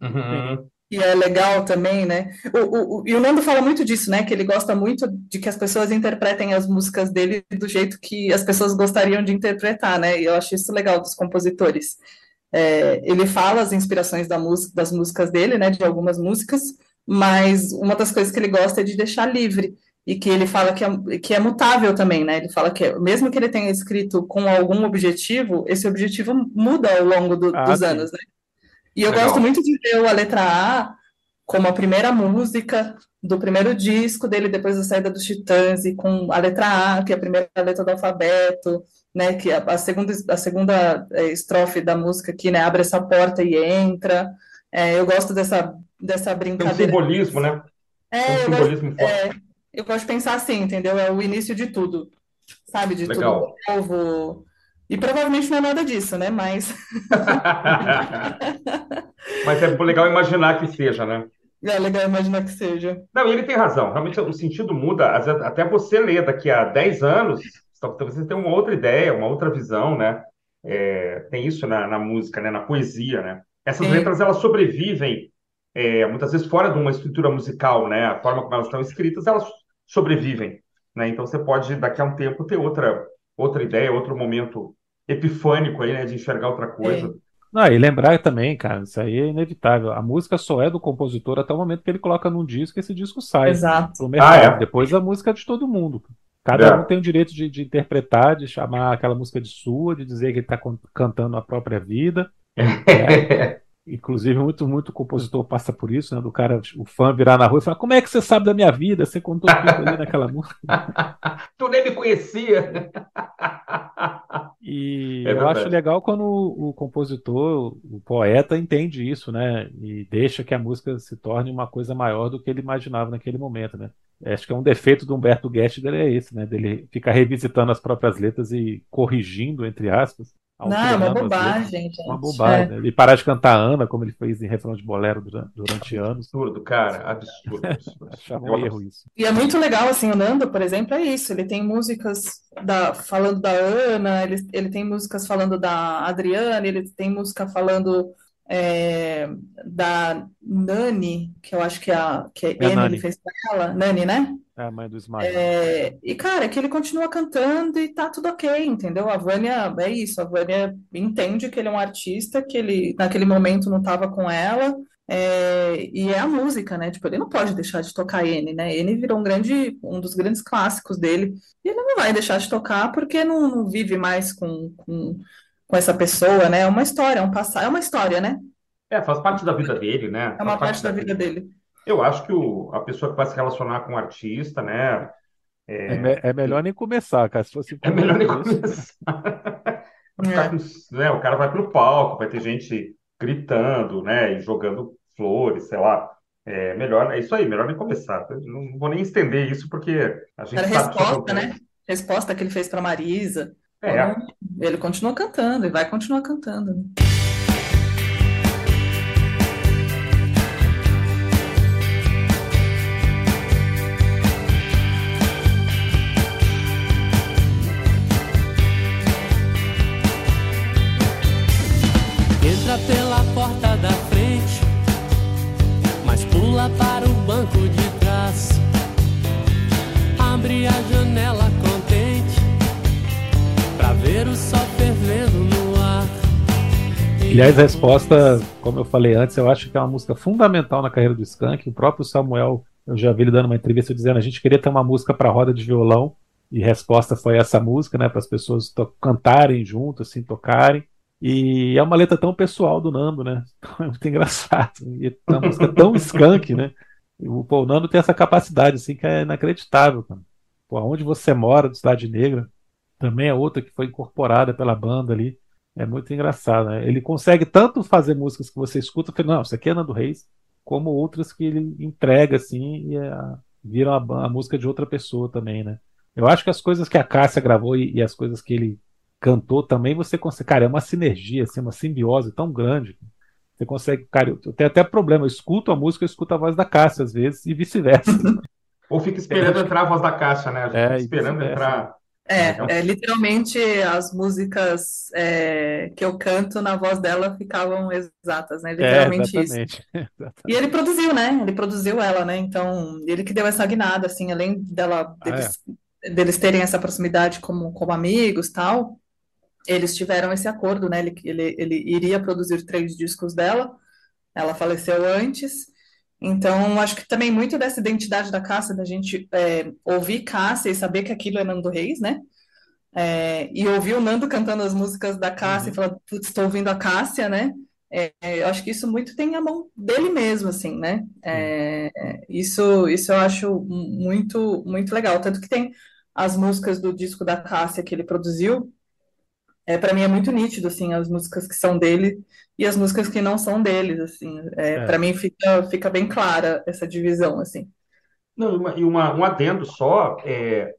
Uhum. E é legal também, né? O, o, e o Nando fala muito disso, né? Que ele gosta muito de que as pessoas interpretem as músicas dele do jeito que as pessoas gostariam de interpretar, né? E eu acho isso legal dos compositores. É, ele fala as inspirações da música, das músicas dele, né? De algumas músicas, mas uma das coisas que ele gosta é de deixar livre. E que ele fala que é, que é mutável também, né? Ele fala que mesmo que ele tenha escrito com algum objetivo, esse objetivo muda ao longo do, ah, dos sim. anos, né? E eu Legal. gosto muito de ver a letra A como a primeira música do primeiro disco dele depois da saída dos Titãs e com a letra A, que é a primeira letra do alfabeto, né, que a, a segunda a segunda é, estrofe da música aqui, né, abre essa porta e entra. É, eu gosto dessa dessa brincadeira. Tem um simbolismo, né? É, um simbolismo gosto, forte. É, eu gosto de pensar assim, entendeu? É o início de tudo, sabe? De Legal. tudo novo. E provavelmente não é nada disso, né? Mas. Mas é legal imaginar que seja, né? É legal imaginar que seja. Não, ele tem razão. Realmente o sentido muda. Até você ler daqui a 10 anos, talvez você tenha uma outra ideia, uma outra visão, né? É, tem isso na, na, música, né? Na poesia, né? Essas Sim. letras, elas sobrevivem é, muitas vezes fora de uma estrutura musical, né? A forma como elas estão escritas, elas sobrevivem, né? Então você pode, daqui a um tempo, ter outra, outra ideia, outro momento epifânico aí, né? De enxergar outra coisa. É. Não, e lembrar também, cara, isso aí é inevitável. A música só é do compositor até o momento que ele coloca num disco e esse disco sai Exato. pro mercado. Ah, é? Depois a música é de todo mundo. Cada é. um tem o direito de, de, interpretar, de chamar aquela música de sua, de dizer que ele está cantando a própria vida. Né? Inclusive, muito, muito compositor passa por isso, né? Do cara, o fã virar na rua e falar: Como é que você sabe da minha vida? Você contou tudo ali naquela música. tu nem me conhecia. E é eu acho legal quando o, compositor, o poeta, entende isso, né? E deixa que a música se torne uma coisa maior do que ele imaginava naquele momento, né? Acho que é um defeito do Humberto Guest dele é esse, né? Dele ficar revisitando as próprias letras e corrigindo, entre aspas, não, é uma bobagem, gente. Uma bobagem. É. Né? Ele parar de cantar Ana, como ele fez em refrão de bolero durante, durante anos. Absurdo, cara. Absurdo. absurdo. Achava um erro isso. E é muito legal, assim, o Nando, por exemplo, é isso. Ele tem músicas da, falando da Ana, ele, ele tem músicas falando da Adriana, ele tem música falando é, da Nani, que eu acho que, a, que a é N ele fez pra ela. Nani, né? É a mãe do Ismael. É, e, cara, que ele continua cantando e tá tudo ok, entendeu? A Vânia, é isso, a Vânia entende que ele é um artista, que ele naquele momento não tava com ela, é, e é a música, né? Tipo, ele não pode deixar de tocar N, né? N virou um grande, um dos grandes clássicos dele, e ele não vai deixar de tocar porque não, não vive mais com, com, com essa pessoa, né? É uma história, é um passado, é uma história, né? É, faz parte da vida dele, né? É uma parte, parte da vida dele. Eu acho que o, a pessoa que vai se relacionar com o artista, né? É, é, me, é melhor nem começar, cara. Se fosse é melhor nem começar. É. Com, né, o cara vai pro palco, vai ter gente gritando, né? E jogando flores, sei lá. É melhor, é isso aí, melhor nem começar. Eu não vou nem estender isso porque a gente Era resposta, né? Resposta que ele fez para Marisa. É. Então, ele continua cantando e vai continuar cantando. Né? entra pela porta da frente, mas pula para o banco de trás. Abre a janela para ver o sol fervendo no ar. Aliás, a resposta, como eu falei antes, eu acho que é uma música fundamental na carreira do Skank. O próprio Samuel, eu já vi ele dando uma entrevista dizendo a gente queria ter uma música para roda de violão e resposta foi essa música, né, para as pessoas cantarem junto, assim, tocarem. E é uma letra tão pessoal do Nando, né? É muito engraçado. E é uma música tão skunk, né? O, pô, o Nando tem essa capacidade, assim, que é inacreditável, cara. Pô, Onde Você Mora, do Cidade Negra, também é outra que foi incorporada pela banda ali. É muito engraçado, né? Ele consegue tanto fazer músicas que você escuta, e não, isso aqui é Nando Reis, como outras que ele entrega, assim, e é, viram a, a, música de outra pessoa também, né? Eu acho que as coisas que a Cássia gravou e, e as coisas que ele cantor também, você consegue. Cara, é uma sinergia, assim, uma simbiose tão grande. Você consegue. Cara, eu tenho até problema. Eu escuto a música, eu escuto a voz da Cássia às vezes, e vice-versa. Ou fica esperando é, entrar a voz da Cássia, né? É, esperando entrar. É, é, literalmente as músicas é, que eu canto na voz dela ficavam exatas, né? Literalmente é, isso. E ele produziu, né? Ele produziu ela, né? Então, ele que deu essa guinada, assim, além dela, ah, deles, ah, deles terem essa proximidade como, como amigos tal, eles tiveram esse acordo, né? Ele, ele, ele iria produzir três discos dela, ela faleceu antes, Então, acho que também muito dessa identidade da Cássia, da gente é, ouvir Cássia e saber que aquilo é Nando Reis, né? É, e ouvir o Nando cantando as músicas da Cássia uhum. e falar, putz, estou ouvindo a Cássia, né? É, eu acho que isso muito tem a mão dele mesmo, assim, né? É, isso, isso eu acho muito, muito legal. Tanto que tem as músicas do disco da Cássia que ele produziu, é, para mim é muito nítido, assim, as músicas que são dele e as músicas que não são deles, assim. É, é. Para mim fica, fica bem clara essa divisão, assim. Não, uma, e uma, um adendo só, é,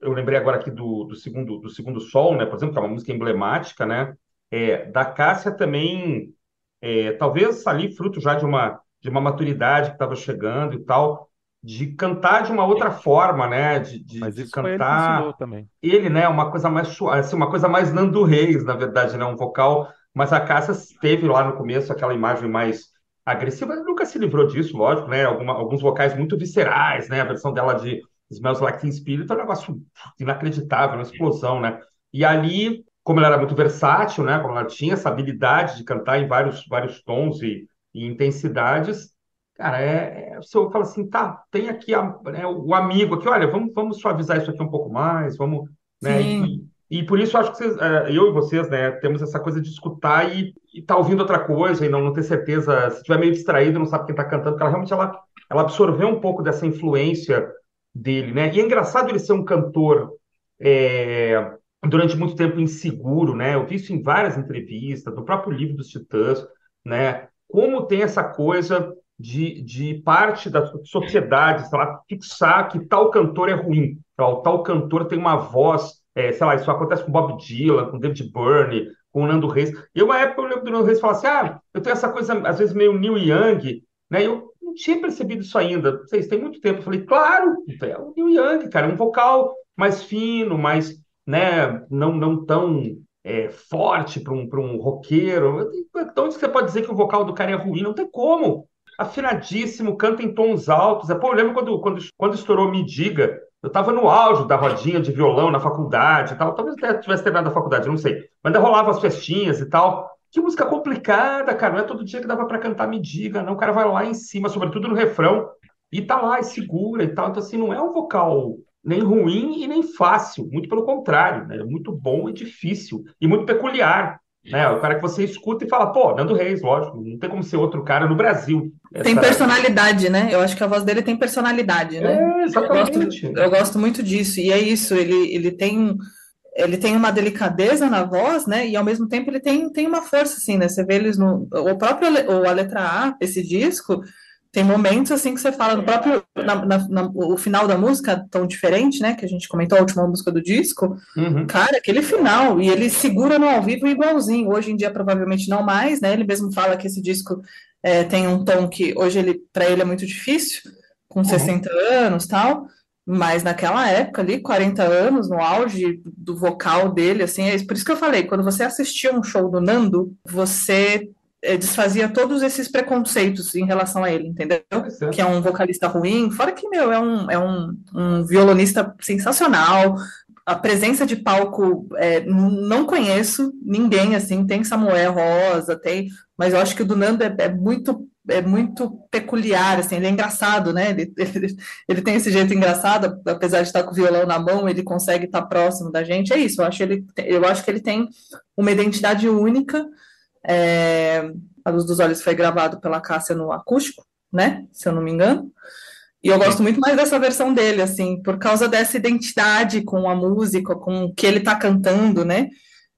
eu lembrei agora aqui do, do, segundo, do segundo Sol, né, por exemplo, que é uma música emblemática, né, é, da Cássia também, é, talvez ali fruto já de uma, de uma maturidade que estava chegando e tal, de cantar de uma outra forma, né? De, de, Mas isso de cantar. Ele, também. ele, né? Uma coisa mais assim, uma coisa mais Nando Reis, na verdade, né? Um vocal. Mas a Cássia teve lá no começo aquela imagem mais agressiva. Ele nunca se livrou disso, lógico, né? Alguma, alguns vocais muito viscerais, né? A versão dela de Smells Like Teen Spirit é um negócio inacreditável, uma explosão, né? E ali como ela era muito versátil, né? Como ela tinha essa habilidade de cantar em vários, vários tons e, e intensidades, cara, é, é, o senhor fala assim, tá, tem aqui a, né, o amigo aqui, olha, vamos, vamos suavizar isso aqui um pouco mais, vamos, né? E, e, por isso eu acho que vocês, é, eu e vocês, né, temos essa coisa de escutar e, e tá ouvindo outra coisa e não, não ter certeza, se estiver meio distraído, não sabe quem está cantando, porque ela realmente ela, ela absorveu um pouco dessa influência dele, né? E é engraçado ele ser um cantor é, durante muito tempo inseguro, né? Eu vi isso em várias entrevistas, no próprio livro dos Titãs, né? Como tem essa coisa de, de parte da sociedade, sei lá, fixar que tal cantor é ruim, tal, tal cantor tem uma voz, é, sei lá, isso acontece com Bob Dylan, com David Byrne, com o Nando Reis. E uma época eu lembro do Nando Reis falar assim, ah, eu tenho essa coisa, às vezes, meio Neil Young, né? Eu não tinha percebido isso ainda. Vocês têm muito tempo. Eu falei, claro, é o Neil Young, cara, é um vocal mais fino, mais né, não, não tão é, forte para um, um roqueiro. Então, você pode dizer que o vocal do cara é ruim? Não tem como. Afinadíssimo, canta em tons altos. É, pô, eu lembro quando, quando, quando estourou Me Diga, eu estava no auge da rodinha de violão na faculdade e tal. Talvez até tivesse terminado a faculdade, não sei. Mas ainda rolava as festinhas e tal. Que música complicada, cara. Não é todo dia que dava para cantar Me Diga, não. O cara vai lá em cima, sobretudo no refrão, e tá lá e segura e tal. Então, assim, não é um vocal nem ruim e nem fácil, muito pelo contrário, né? muito bom e difícil, e muito peculiar. Né? O cara que você escuta e fala, pô, Nando Reis, lógico, não tem como ser outro cara no Brasil. Essa... Tem personalidade, né? Eu acho que a voz dele tem personalidade, né? É, exatamente. Eu gosto, eu gosto muito disso, e é isso, ele, ele tem ele tem uma delicadeza na voz, né? E ao mesmo tempo ele tem, tem uma força, assim, né? Você vê eles no. O próprio o, a letra A, esse disco, tem momentos assim que você fala no próprio na, na, na, o final da música tão diferente, né? Que a gente comentou a última música do disco. Uhum. Cara, aquele final e ele segura no ao vivo igualzinho. Hoje em dia provavelmente não mais, né? Ele mesmo fala que esse disco é, tem um tom que hoje ele para ele é muito difícil, com uhum. 60 anos tal. Mas naquela época ali, 40 anos, no auge do vocal dele, assim, é por isso que eu falei, quando você assistia um show do Nando, você é, desfazia todos esses preconceitos em relação a ele, entendeu? É. Que é um vocalista ruim, fora que, meu, é um, é um, um violonista sensacional, a presença de palco, é, não conheço ninguém assim, tem Samuel Rosa, tem, mas eu acho que o do Nando é, é muito é muito peculiar, assim, ele é engraçado, né? Ele, ele, ele, tem esse jeito engraçado, apesar de estar com o violão na mão, ele consegue estar próximo da gente. É isso, eu acho, ele, eu acho que ele tem uma identidade única é, a Luz dos Olhos foi gravado pela Cássia no acústico, né? Se eu não me engano. E eu gosto muito mais dessa versão dele, assim, por causa dessa identidade com a música, com o que ele está cantando, né?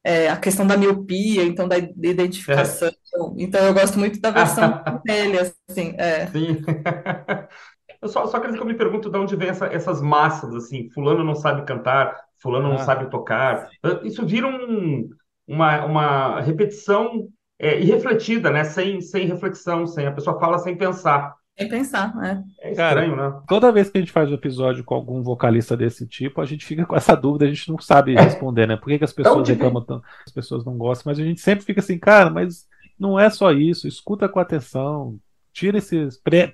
É, a questão da miopia, então da identificação. É. Então eu gosto muito da versão dele, assim. É. Sim. Eu só, só que eu me pergunto de onde vem essa, essas massas, assim, fulano não sabe cantar, fulano ah. não sabe tocar. Isso vira um, uma, uma repetição é, irrefletida, né? Sem, sem reflexão, sem a pessoa fala sem pensar. Sem pensar, né? É estranho, Cara, né? Toda vez que a gente faz um episódio com algum vocalista desse tipo, a gente fica com essa dúvida, a gente não sabe responder, né? Por que, que as pessoas reclamam tanto, as pessoas não gostam, mas a gente sempre fica assim, cara, mas não é só isso, escuta com atenção, tira esse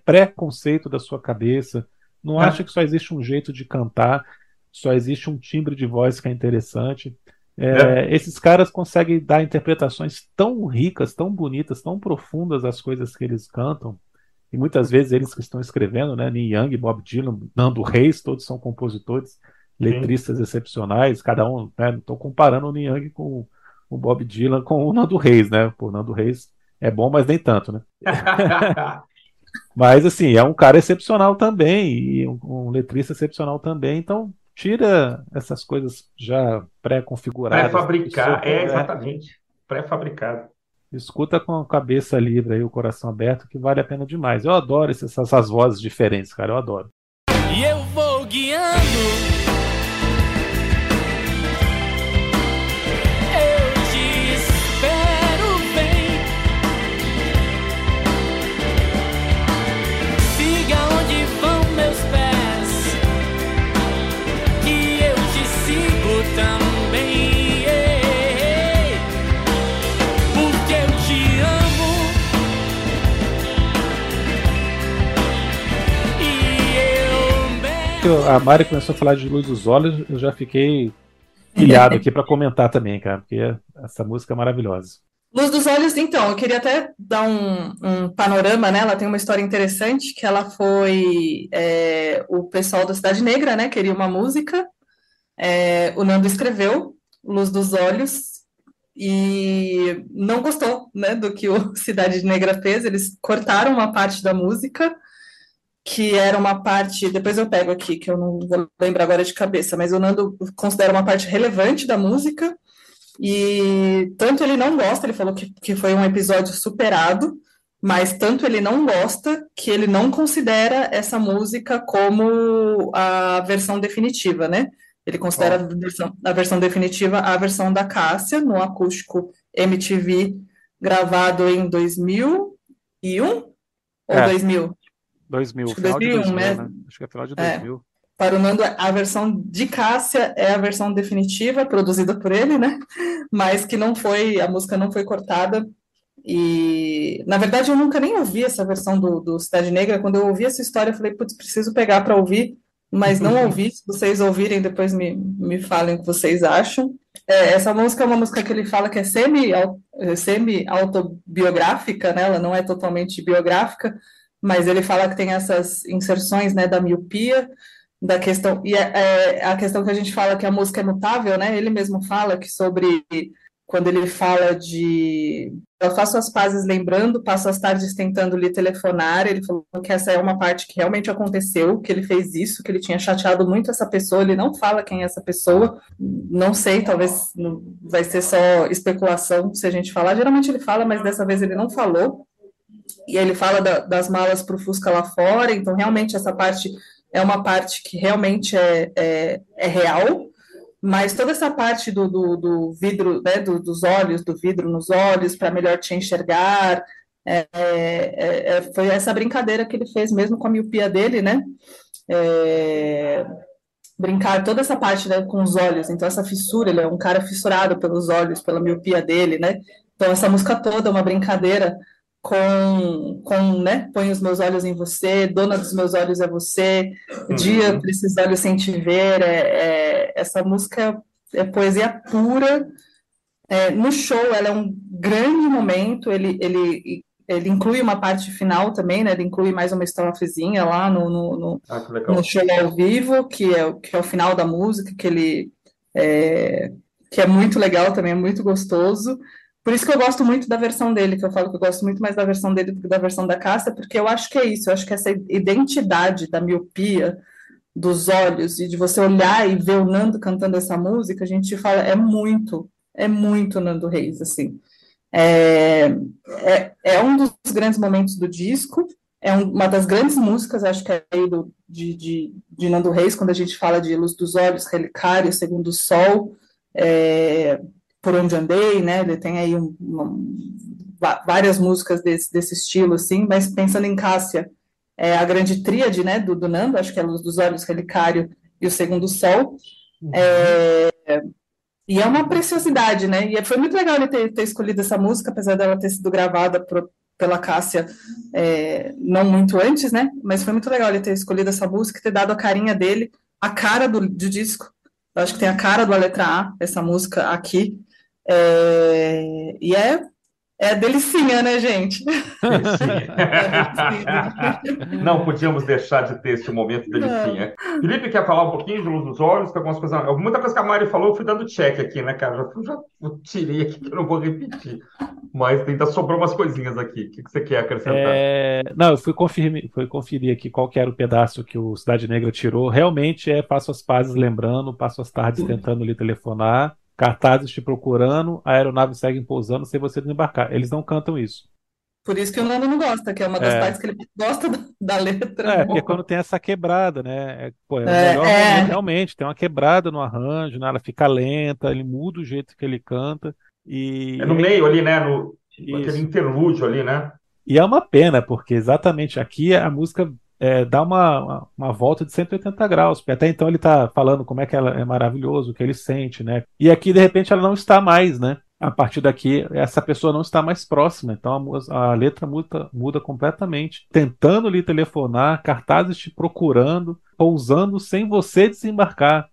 pré-conceito da sua cabeça, não é. acha que só existe um jeito de cantar, só existe um timbre de voz que é interessante. É, é. Esses caras conseguem dar interpretações tão ricas, tão bonitas, tão profundas às coisas que eles cantam. e muitas vezes eles que estão escrevendo, né? Neil Young, Bob Dylan, Nando Reis, todos são compositores, letristas Sim. excepcionais, cada um, né? Não estou comparando o Neil Young com o Bob Dylan com o Nando Reis, né? Pô, o Nando Reis é bom, mas nem tanto, né? mas assim, é um cara excepcional também, e um, um letrista excepcional também, então tira essas coisas já pré-configuradas. Pré-fabricar, é, é exatamente. Pré-fabricado. Escuta com a cabeça livre aí, o coração aberto, que vale a pena demais. Eu adoro essas, essas vozes diferentes, cara, eu adoro. E eu vou guiando a Mari começou a falar de Luz dos Olhos, eu já fiquei pilhado aqui para comentar também, cara, porque essa música é maravilhosa. Luz dos Olhos, então, eu queria até dar um, um panorama, né? Ela tem uma história interessante, que ela foi é, o pessoal da Cidade Negra, né? Queria uma música, é, o Nando escreveu Luz dos Olhos e não gostou, né? Do que o Cidade Negra fez. Eles cortaram uma parte da música que era uma parte, depois eu pego aqui, que eu não vou lembrar agora de cabeça, mas o Nando considera uma parte relevante da música, e tanto ele não gosta, ele falou que, que foi um episódio superado, mas tanto ele não gosta que ele não considera essa música como a versão definitiva, né? Ele considera oh. a, versão, a versão definitiva a versão da Cássia, no acústico MTV, gravado em 2001 ou é. 2000? 2000, Acho 2001, 2000, né? né? Acho que é final de 2000. É. Para o Nando, a versão de Cássia é a versão definitiva, produzida por ele, né? Mas que não foi, a música não foi cortada. E, na verdade, eu nunca nem ouvi essa versão do, do Cidade Negra. Quando eu ouvi essa história, eu falei, putz, preciso pegar para ouvir, mas não ouvi. Se vocês ouvirem, depois me, me falem o que vocês acham. É, essa música é uma música que ele fala que é semi-autobiográfica, semi né? Ela não é totalmente biográfica, mas ele fala que tem essas inserções, né, da miopia, da questão, e é, é, a questão que a gente fala que a música é mutável, né, ele mesmo fala que sobre, quando ele fala de, eu faço as pazes lembrando, passo as tardes tentando lhe telefonar, ele falou que essa é uma parte que realmente aconteceu, que ele fez isso, que ele tinha chateado muito essa pessoa, ele não fala quem é essa pessoa, não sei, talvez vai ser só especulação se a gente falar, geralmente ele fala, mas dessa vez ele não falou, e ele fala da, das malas para o Fusca lá fora, então realmente essa parte é uma parte que realmente é, é, é real, mas toda essa parte do, do, do vidro, né, do, dos olhos, do vidro nos olhos, para melhor te enxergar, é, é, é, foi essa brincadeira que ele fez mesmo com a miopia dele, né? É, brincar toda essa parte né, com os olhos, então essa fissura, ele é um cara fissurado pelos olhos, pela miopia dele, né? Então essa música toda é uma brincadeira com, com né, põe os meus olhos em você, dona dos meus olhos é você, uhum. dia para esses olhos sem te ver, é, é, essa música é poesia pura, é, no show ela é um grande momento, ele, ele, ele inclui uma parte final também, né, ele inclui mais uma estrofezinha lá no, no, no, ah, no show ao vivo, que é, que é o final da música, que ele... É, que é muito legal também, é muito gostoso, por isso que eu gosto muito da versão dele, que eu falo que eu gosto muito mais da versão dele do que da versão da Cássia, porque eu acho que é isso, eu acho que essa identidade da miopia dos olhos e de você olhar e ver o Nando cantando essa música, a gente fala, é muito, é muito Nando Reis, assim. É, é, é um dos grandes momentos do disco, é uma das grandes músicas, acho que é aí do, de, de, de Nando Reis, quando a gente fala de Luz dos Olhos, Relicário, Segundo o Sol, é, por onde andei, né? Ele tem aí um, uma, várias músicas desse, desse estilo, assim, mas pensando em Cássia, é a grande tríade, né, do, do Nando, acho que é a Luz dos Olhos, Relicário e o Segundo Sol. Uhum. É, e é uma preciosidade, né? E foi muito legal ele ter, ter escolhido essa música, apesar dela ter sido gravada por, pela Cássia é, não muito antes, né? Mas foi muito legal ele ter escolhido essa música, ter dado a carinha dele, a cara do, do disco. Eu acho que tem a cara da letra A, essa música aqui. É, e é, É delicinha, né, gente? Delicinha. Não podíamos deixar de ter esse momento delicinha. Não. Felipe, quer falar um pouquinho de luz dos olhos? Que algumas coisas... Muita coisa que a Mari falou, eu fui dando check aqui, né, cara? Já, já tirei aqui que eu não vou repetir. Mas ainda sobrou umas coisinhas aqui. O que, você quer acrescentar? É... Não, eu fui conferir, fui conferir aqui qual que era o pedaço que o Cidade Negra tirou. Realmente é Passo as Pazes lembrando, Passo as Tardes tentando lhe telefonar cartazes te procurando, a aeronave segue pousando sem você desembarcar. Eles não cantam isso. Por isso que o Nando não gosta, que é uma das é. partes que ele gosta da, da letra. É, porque quando tem essa quebrada, né? É, pô, é, é, melhor, é. realmente, tem uma quebrada no arranjo, né? ela fica lenta, ele muda o jeito que ele canta. E... É no meio ali, né? No, aquele interlúdio ali, né? E é uma pena, porque exatamente aqui a música é, dá uma, uma volta de 180 graus, porque até então ele está falando como é que ela é maravilhoso, o que ele sente, né? E aqui, de repente, ela não está mais, né? A partir daqui, essa pessoa não está mais próxima, então a, a letra muda, muda completamente. Tentando lhe telefonar, cartazes te procurando, pousando sem você desembarcar. Ou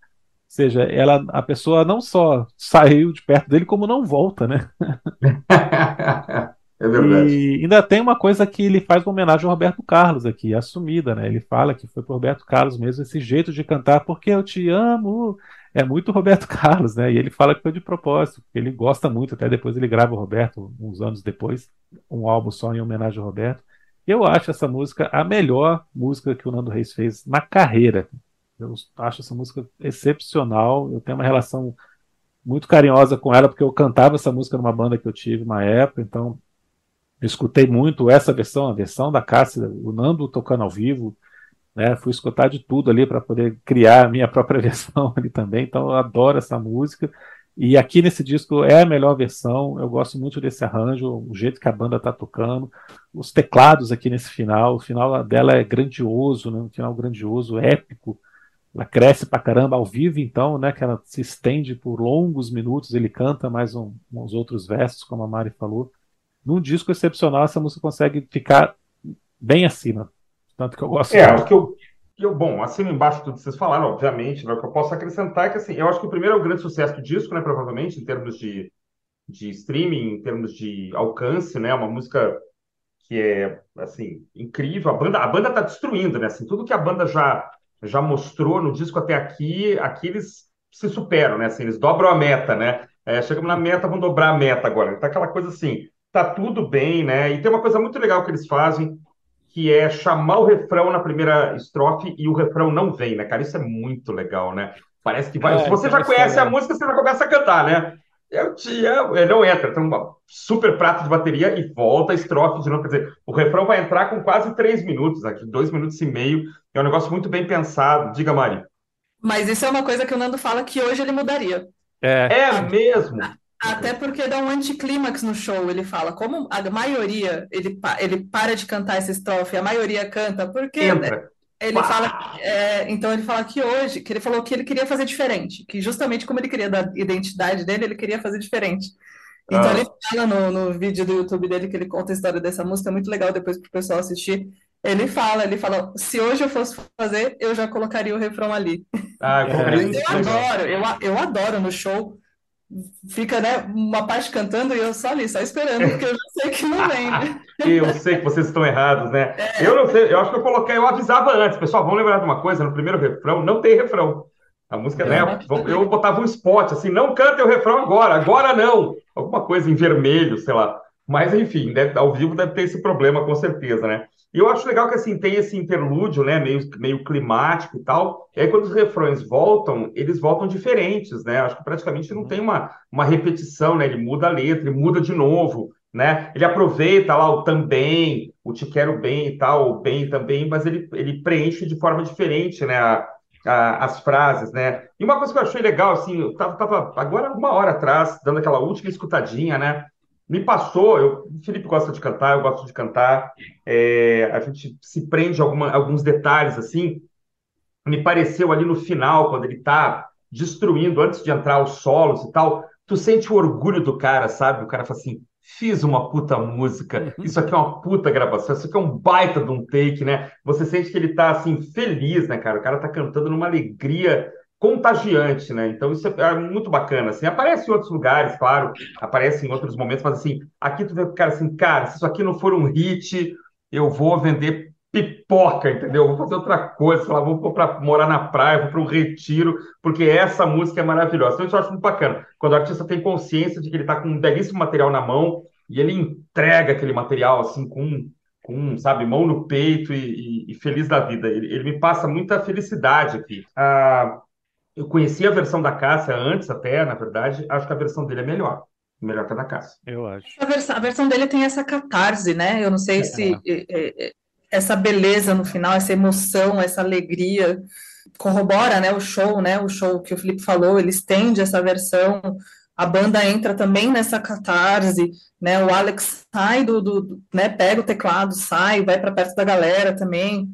seja, ela, a pessoa não só saiu de perto dele, como não volta, né? É verdade. E ainda tem uma coisa que ele faz uma homenagem ao Roberto Carlos aqui, assumida, né? Ele fala que foi pro Roberto Carlos mesmo esse jeito de cantar, porque eu te amo. É muito Roberto Carlos, né? E ele fala que foi de propósito, porque ele gosta muito, até depois ele grava o Roberto, uns anos depois, um álbum só em homenagem ao Roberto. Eu acho essa música a melhor música que o Nando Reis fez na carreira. Eu acho essa música excepcional. Eu tenho uma relação muito carinhosa com ela, porque eu cantava essa música numa banda que eu tive uma época, então eu escutei muito essa versão, a versão da Cássia, o Nando tocando ao vivo, né? Fui escutar de tudo ali para poder criar a minha própria versão ali também. Então eu adoro essa música. E aqui nesse disco é a melhor versão. Eu gosto muito desse arranjo, o jeito que a banda está tocando, os teclados aqui nesse final. O final dela é grandioso, né? Um final grandioso, épico. Ela cresce pra caramba ao vivo, então, né? Que ela se estende por longos minutos. Ele canta mais um, uns outros versos, como a Mari falou num disco excepcional, essa música consegue ficar bem acima. Tanto que eu gosto. É, o que eu, eu, bom, acima embaixo tudo que vocês falaram, obviamente, né, o que eu posso acrescentar é que, assim, eu acho que o primeiro é o grande sucesso do disco, né, provavelmente, em termos de, de streaming, em termos de alcance, né, uma música que é, assim, incrível. A banda, a banda tá destruindo, né, assim, tudo que a banda já, já mostrou no disco até aqui, aqui eles se superam, né, assim, eles dobram a meta, né, é, chegamos na meta, vamos dobrar a meta agora. Tá aquela coisa assim, tá tudo bem, né? E tem uma coisa muito legal que eles fazem, que é chamar o refrão na primeira estrofe e o refrão não vem, né, cara? Isso é muito legal, né? Parece que vai. É, Se você já conhece a música, você já começa a cantar, né? Eu te amo. Ele não entra, tem um super prato de bateria e volta a estrofe de novo. Quer dizer, o refrão vai entrar com quase três minutos, aqui, dois minutos e meio. É um negócio muito bem pensado. Diga, Mari. Mas isso é uma coisa que o Nando fala que hoje ele mudaria. É, é mesmo. Até porque dá um anticlímax no show, ele fala. Como a maioria, ele, ele para de cantar essa estrofe, a maioria canta, porque Entra. ele Pá. fala. É, então ele fala que hoje, que ele falou que ele queria fazer diferente, que justamente como ele queria da identidade dele, ele queria fazer diferente. Então ah. ele fala no, no vídeo do YouTube dele que ele conta a história dessa música, é muito legal depois para o pessoal assistir. Ele fala, ele fala, se hoje eu fosse fazer, eu já colocaria o refrão ali. Ah, eu, eu adoro, eu, eu adoro no show fica, né, uma parte cantando e eu só ali, só esperando, porque eu já sei que não vem, né? eu sei que vocês estão errados, né? É. Eu não sei, eu acho que eu coloquei, eu avisava antes, pessoal, vamos lembrar de uma coisa, no primeiro refrão não tem refrão. A música, né, é. né? Eu botava um spot, assim, não cantem o refrão agora, agora não. Alguma coisa em vermelho, sei lá. Mas, enfim, deve, ao vivo deve ter esse problema, com certeza, né? E eu acho legal que assim tem esse interlúdio, né, meio, meio climático e tal. E aí quando os refrões voltam, eles voltam diferentes, né? Acho que praticamente não tem uma, uma repetição, né? Ele muda a letra, ele muda de novo, né? Ele aproveita lá o também, o te quero bem e tal, o bem também, mas ele, ele preenche de forma diferente, né? A, a, as frases, né? E uma coisa que eu achei legal, assim, eu tava, tava agora uma hora atrás, dando aquela última escutadinha, né? Me passou, eu, o Felipe gosta de cantar, eu gosto de cantar, é, a gente se prende a alguma, alguns detalhes assim. Me pareceu ali no final, quando ele está destruindo, antes de entrar os solos e tal, tu sente o orgulho do cara, sabe? O cara fala assim: fiz uma puta música, uhum. isso aqui é uma puta gravação, isso aqui é um baita de um take, né? Você sente que ele tá assim, feliz, né, cara? O cara tá cantando numa alegria contagiante, né? Então isso é, é muito bacana, assim. Aparece em outros lugares, claro, aparece em outros momentos, mas assim, aqui tu vê o cara assim, cara, se isso aqui não for um hit, eu vou vender pipoca, entendeu? Vou fazer outra coisa, sei lá, vou para morar na praia, vou para um retiro, porque essa música é maravilhosa. Então isso eu acho muito bacana. Quando o artista tem consciência de que ele está com um belíssimo material na mão e ele entrega aquele material assim com com, sabe, mão no peito e, e, e feliz da vida. Ele, ele, me passa muita felicidade aqui. Ah, eu conheci a versão da Cássia antes, até, na verdade. Acho que a versão dele é melhor. Melhor que a da Cássia. Eu acho. A versão, a versão dele tem essa catarse, né? Eu não sei é. se é, é, é, essa beleza no final, essa emoção, essa alegria corrobora, né? O show, né? O show que o Felipe falou, ele estende essa versão. A banda entra também nessa catarse, né? O Alex sai do, do, do né? Pega o teclado, sai, vai para perto da galera também.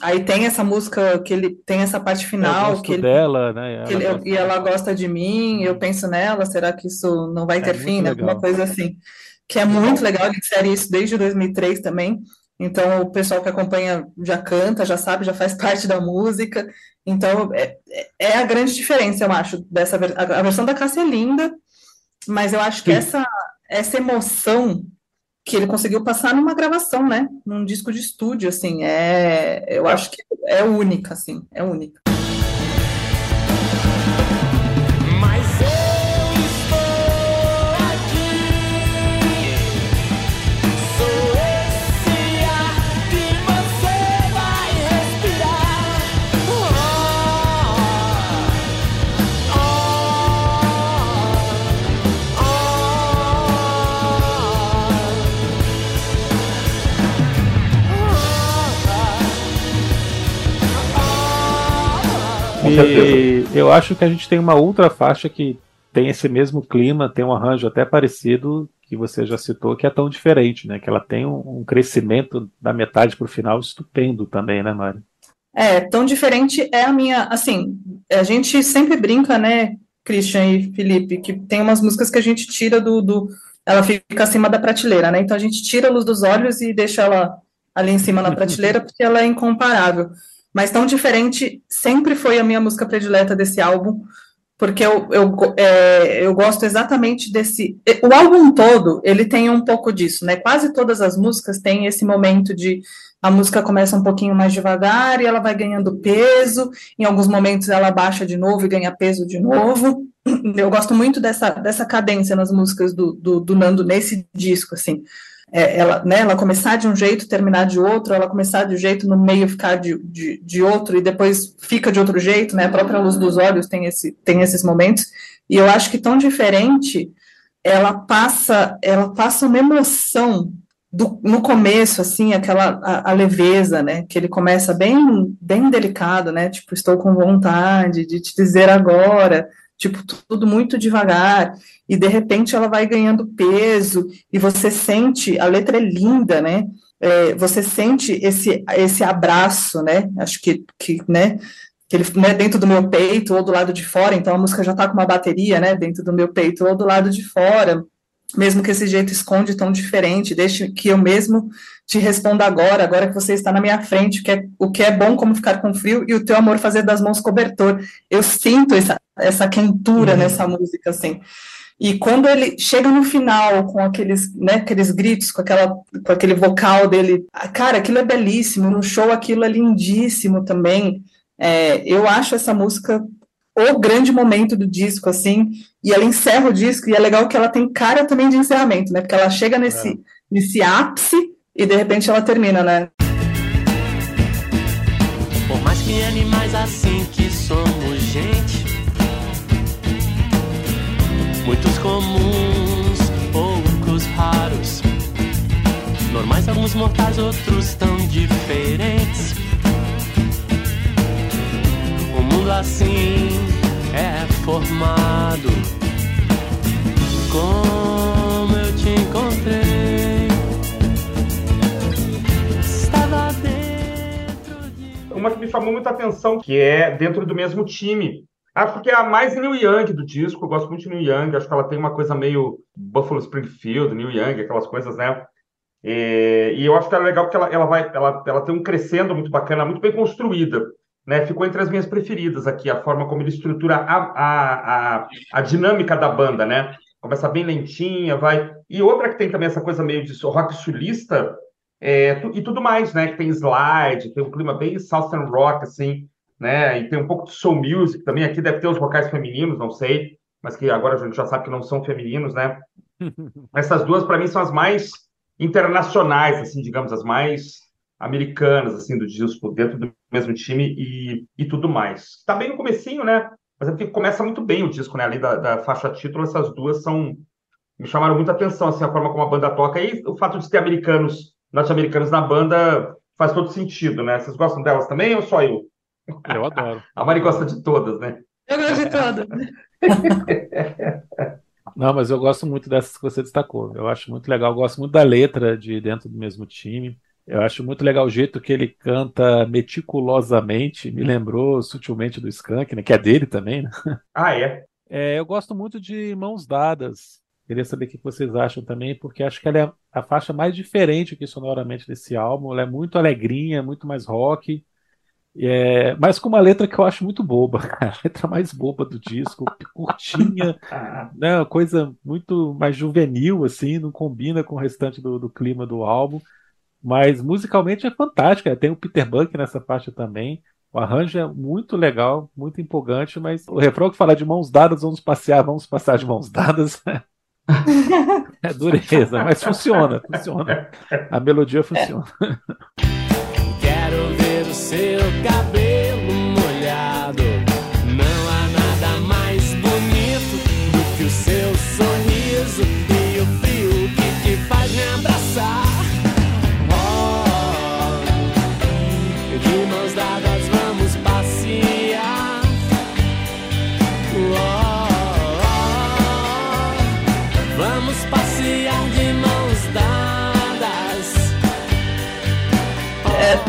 Aí tem essa música que ele tem essa parte final que ele, dela, né? Ela ele, e ela gosta de mim, eu penso nela, será que isso não vai é ter fim, né? Alguma coisa assim. Que é muito legal, ele insere isso desde 2003 também. Então o pessoal que acompanha já canta, já sabe, já faz parte da música. Então é, é a grande diferença, eu acho, dessa a, a versão da Cássia é linda, mas eu acho que essa essa emoção que ele conseguiu passar numa gravação, né? Num disco de estúdio, assim, é, eu acho que é única, assim, é única. E eu acho que a gente tem uma outra faixa que tem esse mesmo clima, tem um arranjo até parecido que você já citou, que é tão diferente, né? Que ela tem um, um crescimento da metade para o final estupendo também, né, Mari? É, tão diferente é a minha, assim, a gente sempre brinca, né, Christian e Felipe, que tem umas músicas que a gente tira do, do ela fica acima da prateleira, né? Então a gente tira a luz dos olhos e deixa ela ali em cima na prateleira porque ela é incomparável. Mas Tão Diferente sempre foi a minha música predileta desse álbum, porque eu, eu, é, eu gosto exatamente desse. O álbum todo, ele tem um pouco disso, né? Quase todas as músicas têm esse momento de a música começa um pouquinho mais devagar e ela vai ganhando peso, em alguns momentos ela baixa de novo e ganha peso de novo. Eu gosto muito dessa, dessa cadência nas músicas do, do, do Nando nesse disco, assim é, ela, né, ela começar de um jeito, terminar de outro, ela começar de um jeito, no meio ficar de, de, de outro, e depois fica de outro jeito, né, a própria luz dos olhos tem, esse, tem esses momentos, e eu acho que tão diferente, ela passa, ela passa uma emoção do, no começo, assim, aquela a, a, leveza, né, que ele começa bem, bem delicado, né, tipo, estou com vontade de te dizer agora, tipo, tudo muito devagar, e de repente ela vai ganhando peso, e você sente, a letra é linda, né, é, você sente esse, esse abraço, né, acho que, que né, que ele né, dentro do meu peito ou do lado de fora, então a música já está com uma bateria, né, dentro do meu peito ou do lado de fora, mesmo que esse jeito esconde tão diferente, deixe que eu mesmo te responda agora, agora que você está na minha frente, que é, o que é bom como ficar com frio e o teu amor fazer das mãos cobertor. Eu sinto essa, essa quentura uhum. nessa música, assim. E quando ele chega no final com aqueles, né, aqueles gritos, com, aquela, com aquele vocal dele, cara, aquilo é belíssimo. No show aquilo é lindíssimo também. É, eu acho essa música o grande momento do disco, assim, e ela encerra o disco, e é legal que ela tem cara também de encerramento, né? Porque ela chega nesse, é. nesse ápice e de repente ela termina, né? Por mais que animais assim que somos gente, muitos comuns, poucos raros, normais alguns mortais, outros tão diferentes mundo assim é formado. Como eu te encontrei, estava dentro de. Uma que me chamou muita atenção, que é dentro do mesmo time. Acho que é a mais New Young do disco. Eu gosto muito de New Young. Acho que ela tem uma coisa meio Buffalo Springfield, New Young, aquelas coisas, né? E, e eu acho que é legal porque ela, ela vai, ela, ela tem um crescendo muito bacana, muito bem construída. Né, ficou entre as minhas preferidas aqui, a forma como ele estrutura a, a, a, a dinâmica da banda, né? Começa bem lentinha, vai. E outra que tem também essa coisa meio de rock sulista, é, e tudo mais, né? Que tem slide, tem um clima bem southern rock, assim, né? E tem um pouco de soul music também. Aqui deve ter os vocais femininos, não sei, mas que agora a gente já sabe que não são femininos, né? Essas duas, para mim, são as mais internacionais, assim, digamos, as mais americanas, assim, do disco, dentro do mesmo time e, e tudo mais. Tá bem no comecinho, né? Mas é porque começa muito bem o disco, né? Ali da, da faixa título, essas duas são me chamaram muita atenção, assim, a forma como a banda toca. E o fato de ter americanos, norte-americanos na banda faz todo sentido, né? Vocês gostam delas também ou só eu? Eu adoro. a Mari gosta de todas, né? Eu gosto de todas. Não, mas eu gosto muito dessas que você destacou. Eu acho muito legal. Eu gosto muito da letra de dentro do mesmo time. Eu acho muito legal o jeito que ele canta meticulosamente. Me lembrou sutilmente do Skank, né? Que é dele também, né? Ah, é? é eu gosto muito de Mãos Dadas. Queria saber o que vocês acham também, porque acho que ela é a faixa mais diferente aqui sonoramente desse álbum. Ela é muito alegrinha, muito mais rock. É, mas com uma letra que eu acho muito boba, a letra mais boba do disco, curtinha, né, uma coisa muito mais juvenil, assim, não combina com o restante do, do clima do álbum. Mas musicalmente é fantástica. Tem o Peter Buck nessa parte também. O arranjo é muito legal, muito empolgante, mas o refrão que fala de mãos dadas, vamos passear, vamos passar de mãos dadas. é dureza, mas funciona, funciona. A melodia funciona. Quero ver o seu cabelo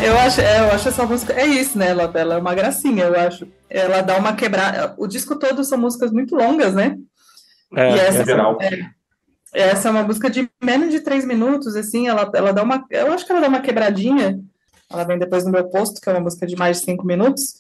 eu acho, é, eu acho essa música. É isso, né? Ela, ela é uma gracinha, eu acho. Ela dá uma quebrada. O disco todo são músicas muito longas, né? É, e essa, é, é, essa é uma música de menos de três minutos, assim, ela, ela dá uma. Eu acho que ela dá uma quebradinha. Ela vem depois do meu posto, que é uma música de mais de cinco minutos.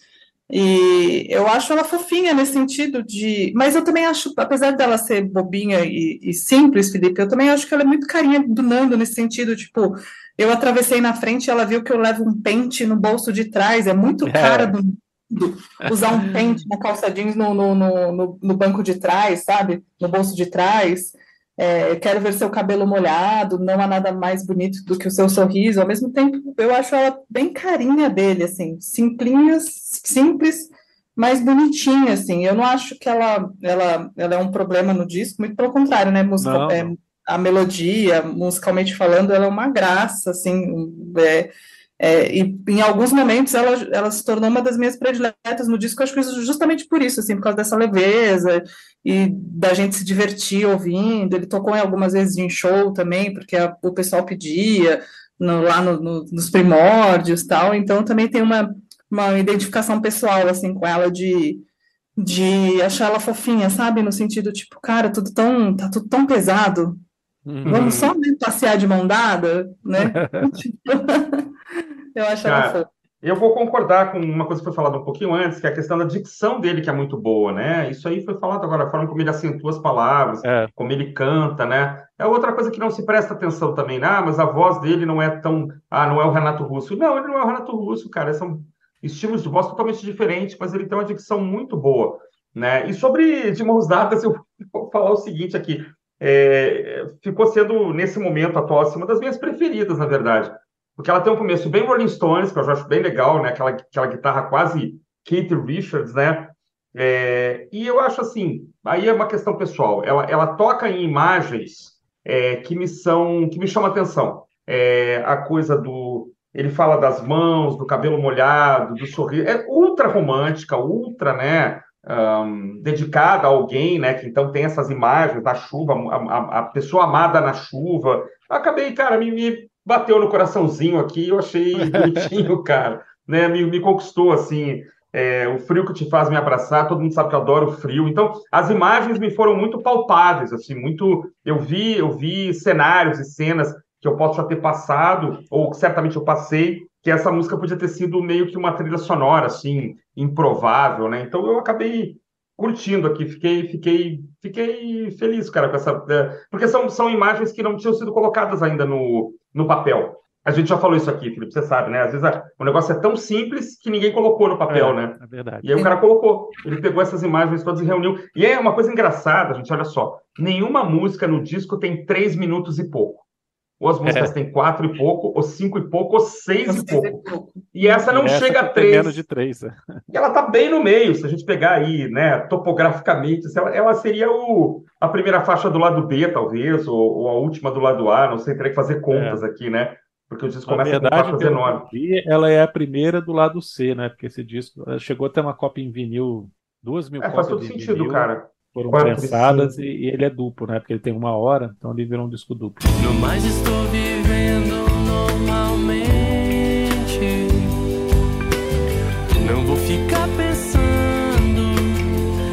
E eu acho ela fofinha nesse sentido de. Mas eu também acho, apesar dela ser bobinha e, e simples, Felipe, eu também acho que ela é muito carinha do Nando nesse sentido, tipo, eu atravessei na frente e ela viu que eu levo um pente no bolso de trás. É muito é. cara do, do, usar um pente na calça jeans no, no, no, no, banco de trás, sabe? No bolso de trás. É, quero ver seu cabelo molhado, não há nada mais bonito do que o seu sorriso. Ao mesmo tempo, eu acho ela bem carinha dele, assim, simplinhas, simples, mas bonitinha, assim. Eu não acho que ela, ela, ela é um problema no disco, muito pelo contrário, né? Música, é, a melodia, musicalmente falando, ela é uma graça, assim, é, é, e em alguns momentos ela, ela se tornou uma das minhas prediletas no disco, acho que justamente por isso, assim, por causa dessa leveza e da gente se divertir ouvindo. Ele tocou em algumas vezes em show também, porque a, o pessoal pedia no, lá no, no, nos primórdios tal, então também tem uma, uma identificação pessoal, assim, com ela de de achar ela fofinha, sabe? No sentido, tipo, cara, tudo tão, tá tudo tão pesado, Uhum. Vamos só né, passear de mão dada, né? eu acho ela fofa. Eu vou concordar com uma coisa que foi falada um pouquinho antes, que é a questão da dicção dele, que é muito boa, né? Isso aí foi falado agora, a forma como ele acentua as palavras, é. como ele canta, né? É outra coisa que não se presta atenção também, né? Ah, mas a voz dele não é tão. Ah, não é o Renato Russo. Não, ele não é o Renato Russo, cara. São estilos de voz totalmente diferentes, mas ele tem uma dicção muito boa, né? E sobre de mãos dadas, eu vou falar o seguinte aqui é, ficou sendo, nesse momento atual, assim, uma das minhas preferidas, na verdade. Porque ela tem um começo bem Rolling Stones, que eu acho bem legal, né? Aquela, aquela guitarra quase Keith Richards, né? É, e eu acho assim, aí é uma questão pessoal. Ela, ela toca em imagens é, que me são, que me chamam atenção. É, a coisa do, ele fala das mãos, do cabelo molhado, do sorriso. É ultra romântica, ultra, né? um, dedicada a alguém, né? Que então tem essas imagens da chuva, a, a, pessoa amada na chuva. acabei, cara, me, me, bateu no coraçãozinho aqui, eu achei bonitinho, cara, né? Me, me conquistou assim. É, o frio que te faz me abraçar, todo mundo sabe que eu adoro o frio. Então, as imagens me foram muito palpáveis, assim, muito. Eu vi, eu vi cenários e cenas que eu posso já ter passado, ou certamente eu passei, que essa música podia ter sido meio que uma trilha sonora, assim, improvável, né? Então eu acabei curtindo aqui, fiquei, fiquei, fiquei feliz, cara, com essa. É, porque são, são imagens que não tinham sido colocadas ainda no, no papel. A gente já falou isso aqui, Felipe, você sabe, né? Às vezes a, o negócio é tão simples que ninguém colocou no papel, É, né? é verdade. E aí o cara colocou, ele pegou essas imagens todas e reuniu. E é uma coisa engraçada, gente, olha só. Nenhuma música no disco tem três minutos e pouco. Ou as músicas têm quatro e pouco, ou cinco e pouco, ou seis e pouco. E essa não Essa chega a três. menos de três. é. E ela tá bem no meio, se a gente pegar aí, né, topograficamente, ela, ela seria o, a primeira faixa do lado B, talvez, ou, ou a última do lado A, não sei, teria que fazer contas aqui, né? Porque o disco Na começa com verdade, faixas pelo que enormes. vi, ela é a primeira do lado C, né? Porque esse disco chegou a ter uma cópia em vinil, duas mil É, faz cópias todo em sentido, vinil, cara. Foram Quatro e prensadas cinco. e, e ele é duplo, né? Porque ele tem uma hora, então ele virou um disco duplo. No mais estou vivendo normalmente. Não vou ficar pensando.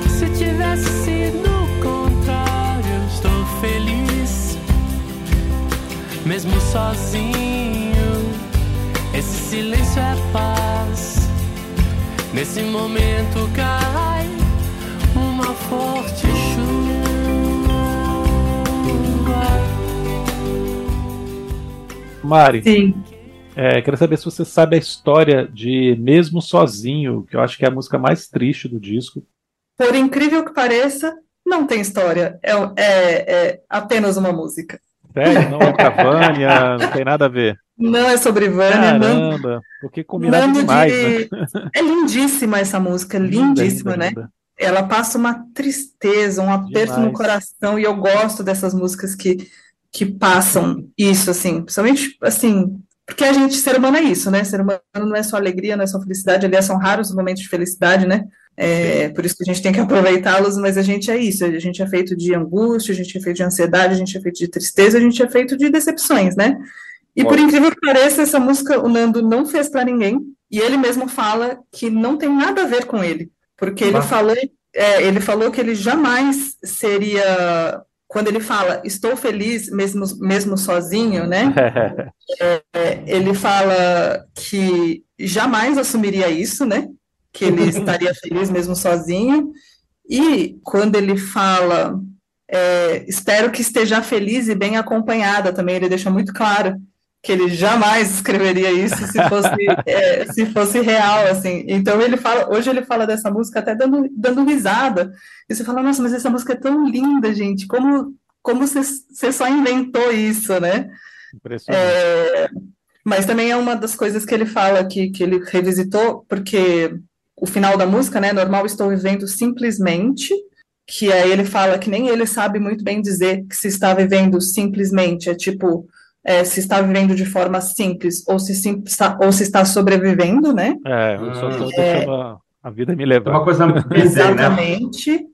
Se tivesse sido o contrário, estou feliz. Mesmo sozinho, esse silêncio é paz. Nesse momento cai uma forte chuva. Mari, Sim. é, queria saber se você sabe a história de Mesmo Sozinho, que eu acho que é a música mais triste do disco. Por incrível que pareça, não tem história. É, é- é apenas uma música. Sério, não é pra Vânia, não tem nada a ver. Não é sobre Vânia, não. Caramba, porque combinado Nando demais, de- né? É lindíssima essa música, Linda, lindíssima, linda, né? linda. Ela passa uma tristeza, um aperto no Demais. coração, e eu gosto dessas músicas que, que passam isso, assim, principalmente, assim, porque a gente, ser humano é isso, né? Ser humano não é só alegria, não é só felicidade, aliás, são raros os momentos de felicidade, né? É, por isso que a gente tem que aproveitá-los, mas a gente é isso, a gente é feito de angústia, a gente é feito de ansiedade, a gente é feito de tristeza, a gente é feito de decepções, né? E por incrível que pareça, essa música o Nando não fez para ninguém, e ele mesmo fala que não tem nada a ver com ele, porque ele falou, é, ele falou que ele jamais seria, quando ele fala estou feliz mesmo, mesmo sozinho, né? É, ele fala que jamais assumiria isso, né? Que ele estaria feliz mesmo sozinho. E quando ele fala, é, espero que esteja feliz e bem acompanhada também, ele deixa muito claro que ele jamais escreveria isso se fosse, é, se fosse real, assim. Então ele fala, hoje ele fala dessa música até dando, dando risada. E você fala, nossa, mas essa música é tão linda, gente. Como, como você, só inventou isso, né? Impressionante. É, mas também é uma das coisas que ele fala que, que ele revisitou, porque o final da música, né, normal estou vivendo simplesmente, que aí ele fala que nem ele sabe muito bem dizer que se está vivendo simplesmente, é tipo, é, se está vivendo de forma simples ou se, sim, está, ou se está sobrevivendo, né? É, eu só Hum. deixando a vida me É levar. uma coisa né? Exatamente.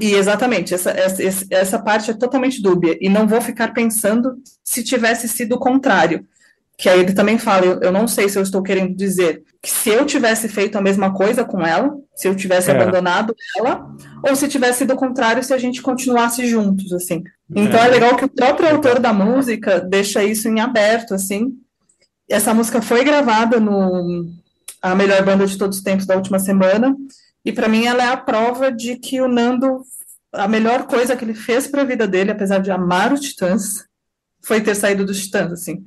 E exatamente, essa, essa, essa parte é totalmente dúbia. E não vou ficar pensando se tivesse sido o contrário. Que aí ele também fala, eu, eu não sei se eu estou querendo dizer que se eu tivesse feito a mesma coisa com ela, se eu tivesse É. abandonado ela, ou se tivesse sido o contrário, se a gente continuasse juntos, assim. Então é legal que o próprio autor da música deixa isso em aberto, assim. Essa música foi gravada no A Melhor Banda de Todos os Tempos da última semana, e para mim ela é a prova de que o Nando, a melhor coisa que ele fez para a vida dele, apesar de amar os Titãs, foi ter saído dos Titãs, assim.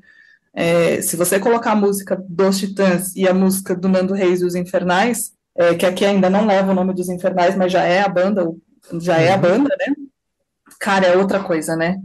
É, se você colocar a música dos Titãs e a música do Nando Reis e os Infernais, é, que aqui ainda não leva o nome dos Infernais, mas já é a banda, já é a banda, né? Cara, é outra coisa, né?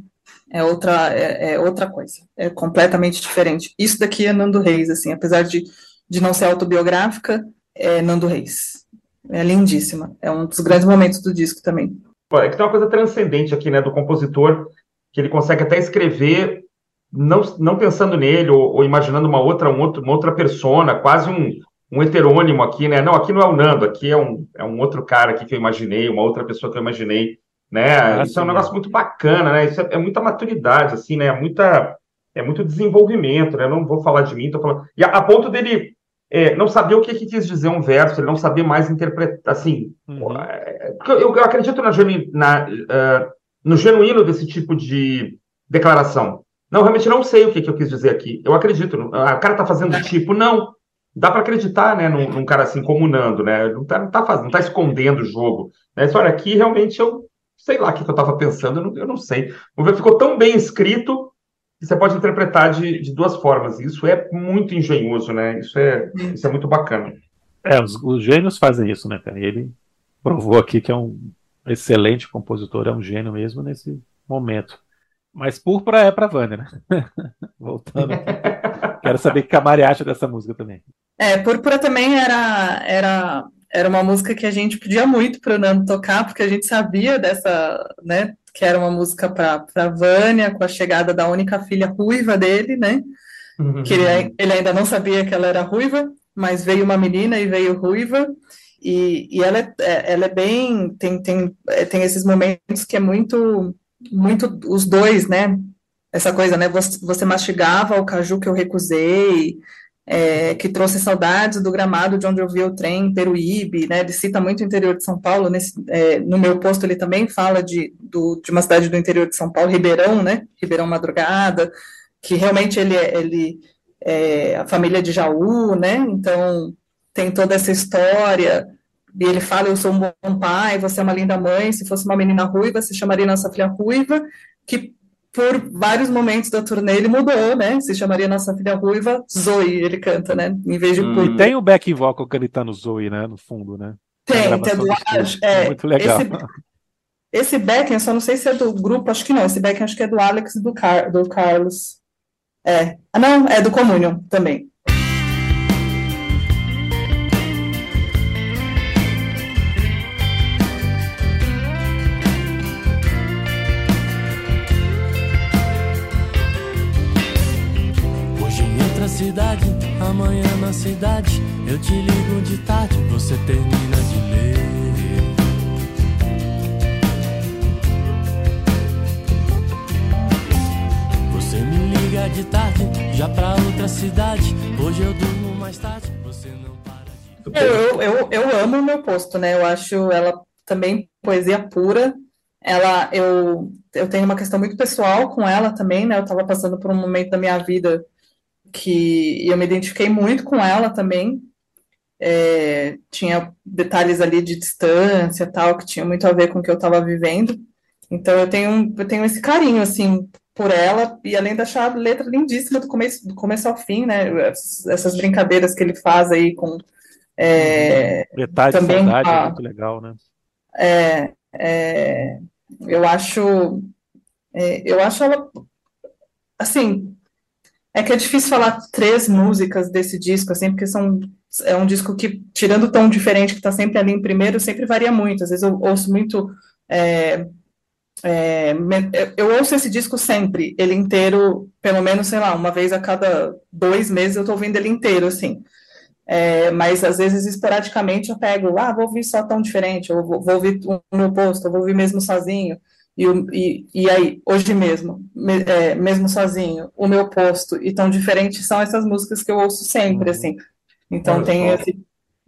É outra, é, é outra coisa. É completamente diferente. Isso daqui é Nando Reis, assim, apesar de, de não ser autobiográfica, é Nando Reis. É lindíssima. É um dos grandes momentos do disco também. É que tem uma coisa transcendente aqui, né, do compositor, que ele consegue até escrever não, não pensando nele ou, ou imaginando uma outra, um outro, uma outra persona, quase um, um heterônimo aqui, né? Não, aqui não é o Nando, aqui é um, é um outro cara aqui que eu imaginei, uma outra pessoa que eu imaginei, né? Isso é um negócio muito bacana, né? Isso é, é muita maturidade, assim, né? É muita, é muito desenvolvimento, né? Eu não vou falar de mim, tô falando. E a, a ponto dele é, não saber o que, que quis dizer um verso, ele não saber mais interpretar, assim, Uhum. porque Eu, eu acredito na, na, eh, no genuíno desse tipo de declaração. Não, realmente não sei o que, que eu quis dizer aqui. Eu acredito. Ah, o cara tá fazendo tipo, não. Dá para acreditar, né, num, num, cara assim como o Nando, né? Não tá, não tá, fazendo, não tá escondendo o jogo. Né? Olha, aqui realmente eu sei lá o que, que eu estava pensando, eu não, eu não sei. O ver ficou tão bem escrito que você pode interpretar de, de duas formas. Isso é muito engenhoso, né? Isso é, isso é muito bacana. É, os, os gênios fazem isso, né, cara? E ele provou aqui que é um excelente compositor, é um gênio mesmo nesse momento. Mas púrpura é para Vânia, né? Voltando aqui. Quero saber o que a Mari acha dessa música também. É, Púrpura também era, era, era uma música que a gente pedia muito para o Nando tocar, porque a gente sabia dessa, né, que era uma música para Vânia, com a chegada da única filha ruiva dele, né? Uhum. Que ele, ele ainda não sabia que ela era ruiva, mas veio uma menina e veio ruiva. E, e ela, é, é ela é bem. Tem, tem, é, tem esses momentos que é muito muito os dois, né? Essa coisa, né? Você, você mastigava o caju que eu recusei, é, que trouxe saudades do gramado de onde eu vi o trem, Peruíbe, né? Ele cita muito o interior de São Paulo. Nesse, é, no meu posto ele também fala de, do, de uma cidade do interior de São Paulo, Ribeirão, né? Ribeirão Madrugada, que realmente ele, é, ele é a família de Jaú, né? Então tem toda essa história e ele fala: Eu sou um bom pai, você é uma linda mãe. Se fosse uma menina ruiva, se chamaria nossa filha ruiva. Que por vários momentos da turnê ele mudou, né? Se chamaria nossa filha ruiva Zoe, ele canta, né? Em vez de hum. E tem o back vocal que ele tá no Zoe, né? No fundo, né? Tem, tem do Alex. É, Muito legal. Esse, esse backing, eu só não sei se é do grupo, acho que não. Esse backing acho que é do Alex e do, Car do Carlos. É. Ah, não, é do Communion também. Cidade, amanhã na cidade. Eu te ligo de tarde, você termina de ler. Você me liga de tarde, já pra outra cidade. Hoje eu durmo mais tarde, você não para de. Eu, eu, eu amo o meu posto, né? Eu acho ela também poesia pura. Ela, eu, eu tenho uma questão muito pessoal com ela também, né? Eu estava passando por um momento da minha vida que eu me identifiquei muito com ela também. É, tinha detalhes ali de distância tal, que tinha muito a ver com o que eu estava vivendo. Então eu tenho, eu tenho esse carinho, assim, por ela, e além de achar a letra lindíssima do começo, do começo ao fim, né? Essas brincadeiras que ele faz aí com. É, Metade também de saudade a, é muito legal, né? É, é, eu acho. É, eu acho ela. Assim, é que é difícil falar três músicas desse disco, assim, porque são, é um disco que, tirando o tom diferente, que está sempre ali em primeiro, sempre varia muito. Às vezes eu ouço muito. É, é, eu ouço esse disco sempre, ele inteiro, pelo menos, sei lá, uma vez a cada dois meses eu estou ouvindo ele inteiro, assim. É, mas às vezes, esporadicamente, eu pego, ah, vou ouvir só tão diferente, ou vou, vou ouvir o meu posto, vou ouvir mesmo sozinho. E, e, e aí, hoje mesmo, me, é, mesmo sozinho, o meu posto e tão diferente são essas músicas que eu ouço sempre, uhum. assim. Então tem esse.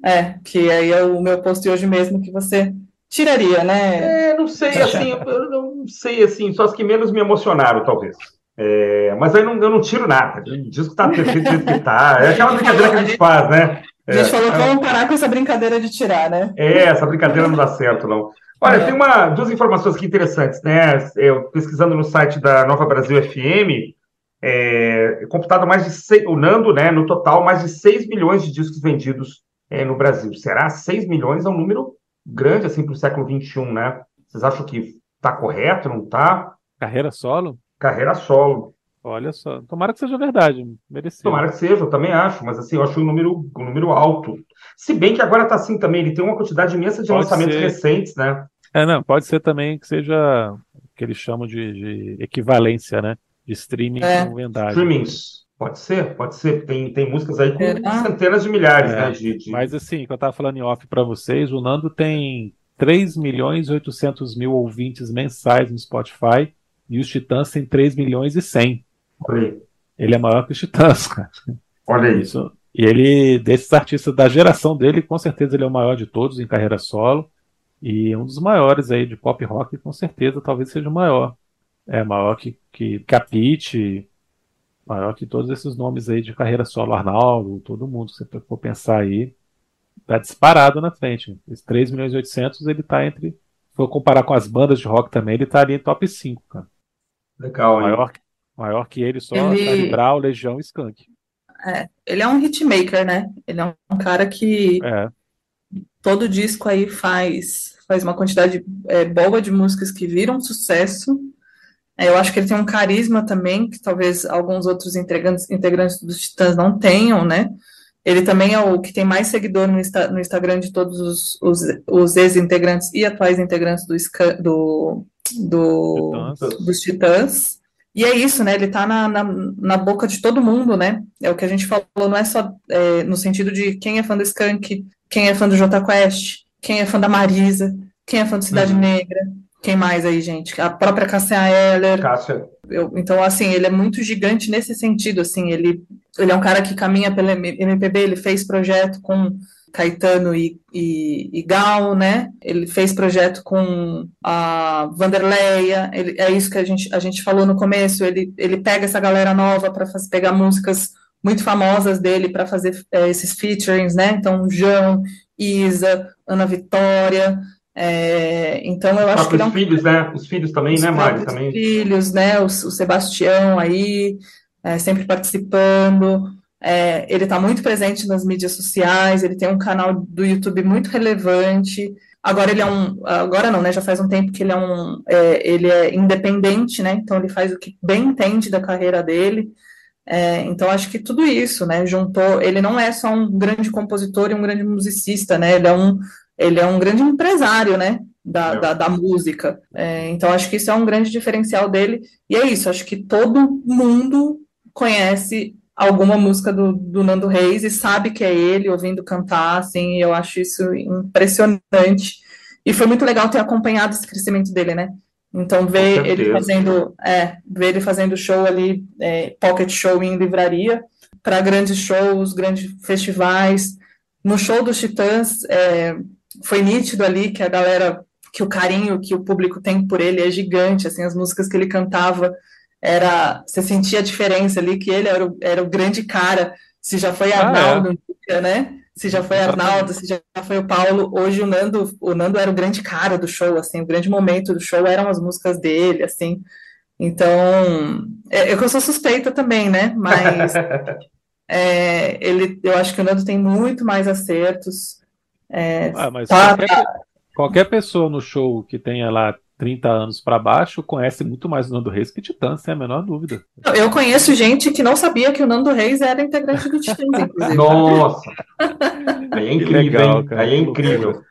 É, que aí é o meu posto e hoje mesmo que você tiraria, né? É, não sei, assim, eu não sei, assim, só as que menos me emocionaram, talvez. É, mas aí não, eu não tiro nada. O disco tá perfeito do jeito que tá. É aquela brincadeira que a gente faz, né? A gente é, falou que vamos parar com essa brincadeira de tirar, né? É, essa brincadeira não dá certo, não. Olha, é. tem uma, duas informações aqui interessantes, né? Eu, pesquisando no site da Nova Brasil FM, é, computado mais de seis, o Nando, né? No total, mais de 6 milhões de discos vendidos é, no Brasil. Será? 6 milhões é um número grande assim para o século XXI, né? Vocês acham que está correto, não está? Carreira solo? Carreira solo. Olha só, tomara que seja verdade, merecido. Tomara que seja, eu também acho, mas assim, eu acho um número, um número alto. Se bem que agora está assim também, ele tem uma quantidade imensa de pode lançamentos ser. recentes, né? É, não, pode ser também que seja o que eles chamam de, de equivalência, né? De streaming é. com vendagem. Streamings. Pode ser, pode ser. Tem, tem músicas aí com é. centenas de milhares, é. né? De, de... Mas assim, que eu estava falando em off para vocês, o Nando tem 3 milhões e 800 mil ouvintes mensais no Spotify e os Titãs têm 3 milhões e 100. Ele é maior que os Titãs, cara. Olha isso. E ele, desses artistas da geração dele, com certeza ele é o maior de todos em carreira solo. E um dos maiores aí de pop rock, com certeza, talvez seja o maior. É maior que, que, que a Peach, Maior que todos esses nomes aí de carreira solo, Arnaldo, todo mundo, se você for pensar aí, tá disparado na frente. Esse 3 milhões e 800, ele tá entre, se for comparar com as bandas de rock também, ele tá ali em top 5, cara. Legal, hein? Maior, que ele só Ele- Charlie Brown, Legião e Skank. É, ele é um hitmaker, né? Ele é um cara que É, todo disco aí faz, faz uma quantidade é, boa de músicas que viram sucesso. É, eu acho que ele tem um carisma também, que talvez alguns outros integrantes, integrantes dos Titãs não tenham, né? Ele também é o que tem mais seguidor no, Insta- no Instagram de todos os, os, os ex-integrantes e atuais integrantes do, do, do, Titãs. dos Titãs. E é isso, né? Ele tá na, na, na boca de todo mundo, né? É o que a gente falou, não é só é, no sentido de quem é fã do Skank, quem é fã do Jota Quest, quem é fã da Marisa, quem é fã do Cidade Uhum. Negra, quem mais aí, gente? A própria Cássia Eller. Cássia. Eu- então, assim, ele é muito gigante nesse sentido, assim, ele, ele é um cara que caminha pela MPB, ele fez projeto com Caetano e, e, e Gal, né? Ele fez projeto com a Vanderleia, ele, é isso que a gente, a gente falou no começo, ele, ele pega essa galera nova para pegar músicas muito famosas dele para fazer é, esses featurings, né? Então, João, Isa, Ana Vitória, é, então eu acho que ele é Próprios um filhos, né? Os filhos também, os né, Mari? Também. filhos, né? O, o Sebastião aí, é, sempre participando. É, ele está muito presente nas mídias sociais, ele tem um canal do YouTube muito relevante. Agora ele é um, agora não, né? Já faz um tempo que ele é um, é, ele é independente, né? Então ele faz o que bem entende da carreira dele. É, então acho que tudo isso, né? Juntou. Ele não é só um grande compositor e um grande musicista, né? Ele é um, ele é um grande empresário, né? Da, É. da, da música. É, então acho que isso é um grande diferencial dele. E é isso. Acho que todo mundo conhece alguma música do, do Nando Reis e sabe que é ele ouvindo cantar, assim, eu acho isso impressionante. E foi muito legal ter acompanhado esse crescimento dele, né? Então, ver ele fazendo, é, ver ele fazendo show ali, é, pocket show em livraria, para grandes shows, grandes festivais. No show dos Titãs, é, foi nítido ali que a galera, que o carinho que o público tem por ele é gigante, assim, as músicas que ele cantava era, você sentia a diferença ali, que ele era o, era o grande cara, se já foi Ah, Arnaldo, um dia, né? Se já foi. Arnaldo, se já foi o Paulo, hoje o Nando, o Nando era o grande cara do show, assim, o grande momento do show eram as músicas dele, assim. Então, é, eu que eu sou suspeita também, né? Mas é, ele, eu acho que o Nando tem muito mais acertos. É, Ah, mas tá- qualquer, qualquer pessoa no show que tenha lá 30 anos pra baixo conhece muito mais o Nando Reis que Titãs, sem a menor dúvida. Eu conheço gente que não sabia que o Nando Reis era integrante do Titãs, inclusive. Nossa! Aí é incrível, legal, hein? cara, Aí é incrível.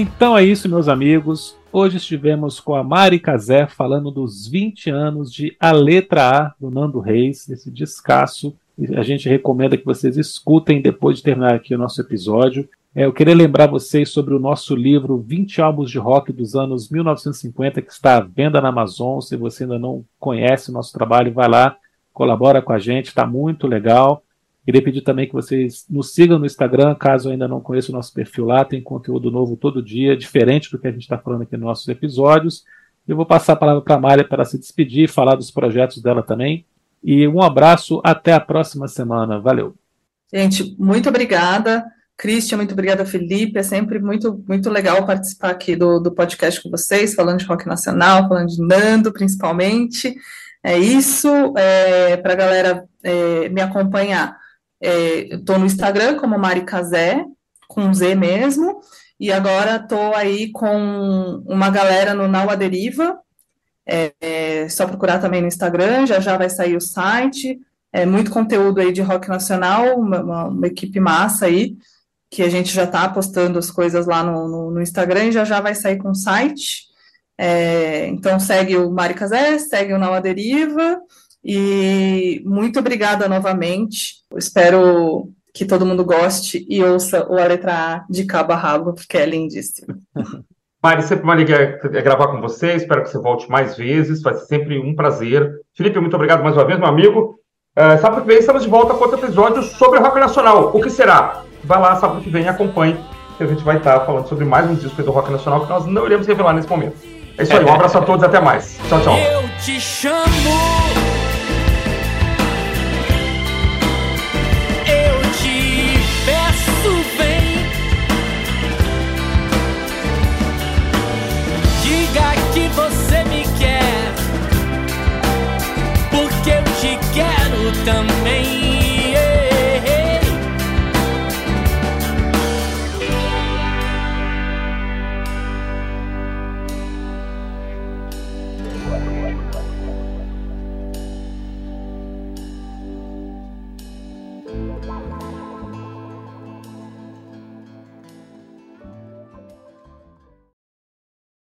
Então é isso, meus amigos. Hoje estivemos com a Mari Cazé falando dos 20 anos de A Letra A do Nando Reis, esse descasso. A gente recomenda que vocês escutem depois de terminar aqui o nosso episódio. É, eu queria lembrar vocês sobre o nosso livro 20 álbuns de rock dos anos 1950, que está à venda na Amazon. Se você ainda não conhece o nosso trabalho, vai lá, colabora com a gente, está muito legal. Queria pedir também que vocês nos sigam no Instagram, caso ainda não conheça o nosso perfil lá, tem conteúdo novo todo dia, diferente do que a gente está falando aqui nos nossos episódios. Eu vou passar a palavra para a Mária para se despedir, falar dos projetos dela também. E um abraço, até a próxima semana. Valeu. Gente, muito obrigada. Christian, muito obrigada, Felipe. É sempre muito, muito legal participar aqui do, do podcast com vocês, falando de rock nacional, falando de Nando, principalmente. É isso. É, para a galera é, me acompanhar, é, estou no Instagram como Mari Cazé, com Z mesmo, e agora estou aí com uma galera no Nau à Deriva. É, é só procurar também no Instagram, já já vai sair o site. É muito conteúdo aí de rock nacional, uma, uma, uma equipe massa aí, que a gente já está postando as coisas lá no, no, no, Instagram e já já vai sair com o site. É, então segue o Mari Casé, segue o Nau à Deriva E muito obrigada novamente. espero que todo mundo goste e ouça o A Letra A de cabo a rabo, porque é lindíssimo. Mari, sempre uma alegria gravar com você. Espero que você volte mais vezes. Vai ser sempre um prazer. Felipe, muito obrigado mais uma vez, meu amigo. Uh, sábado que vem estamos de volta com outro episódio sobre rock nacional. O que será? Vai lá, sábado que vem, acompanhe. Que a gente vai estar falando sobre mais um disco do rock nacional que nós não iremos revelar nesse momento. É isso aí, um abraço a todos e até mais. Tchau, tchau. Eu te chamo te quero também.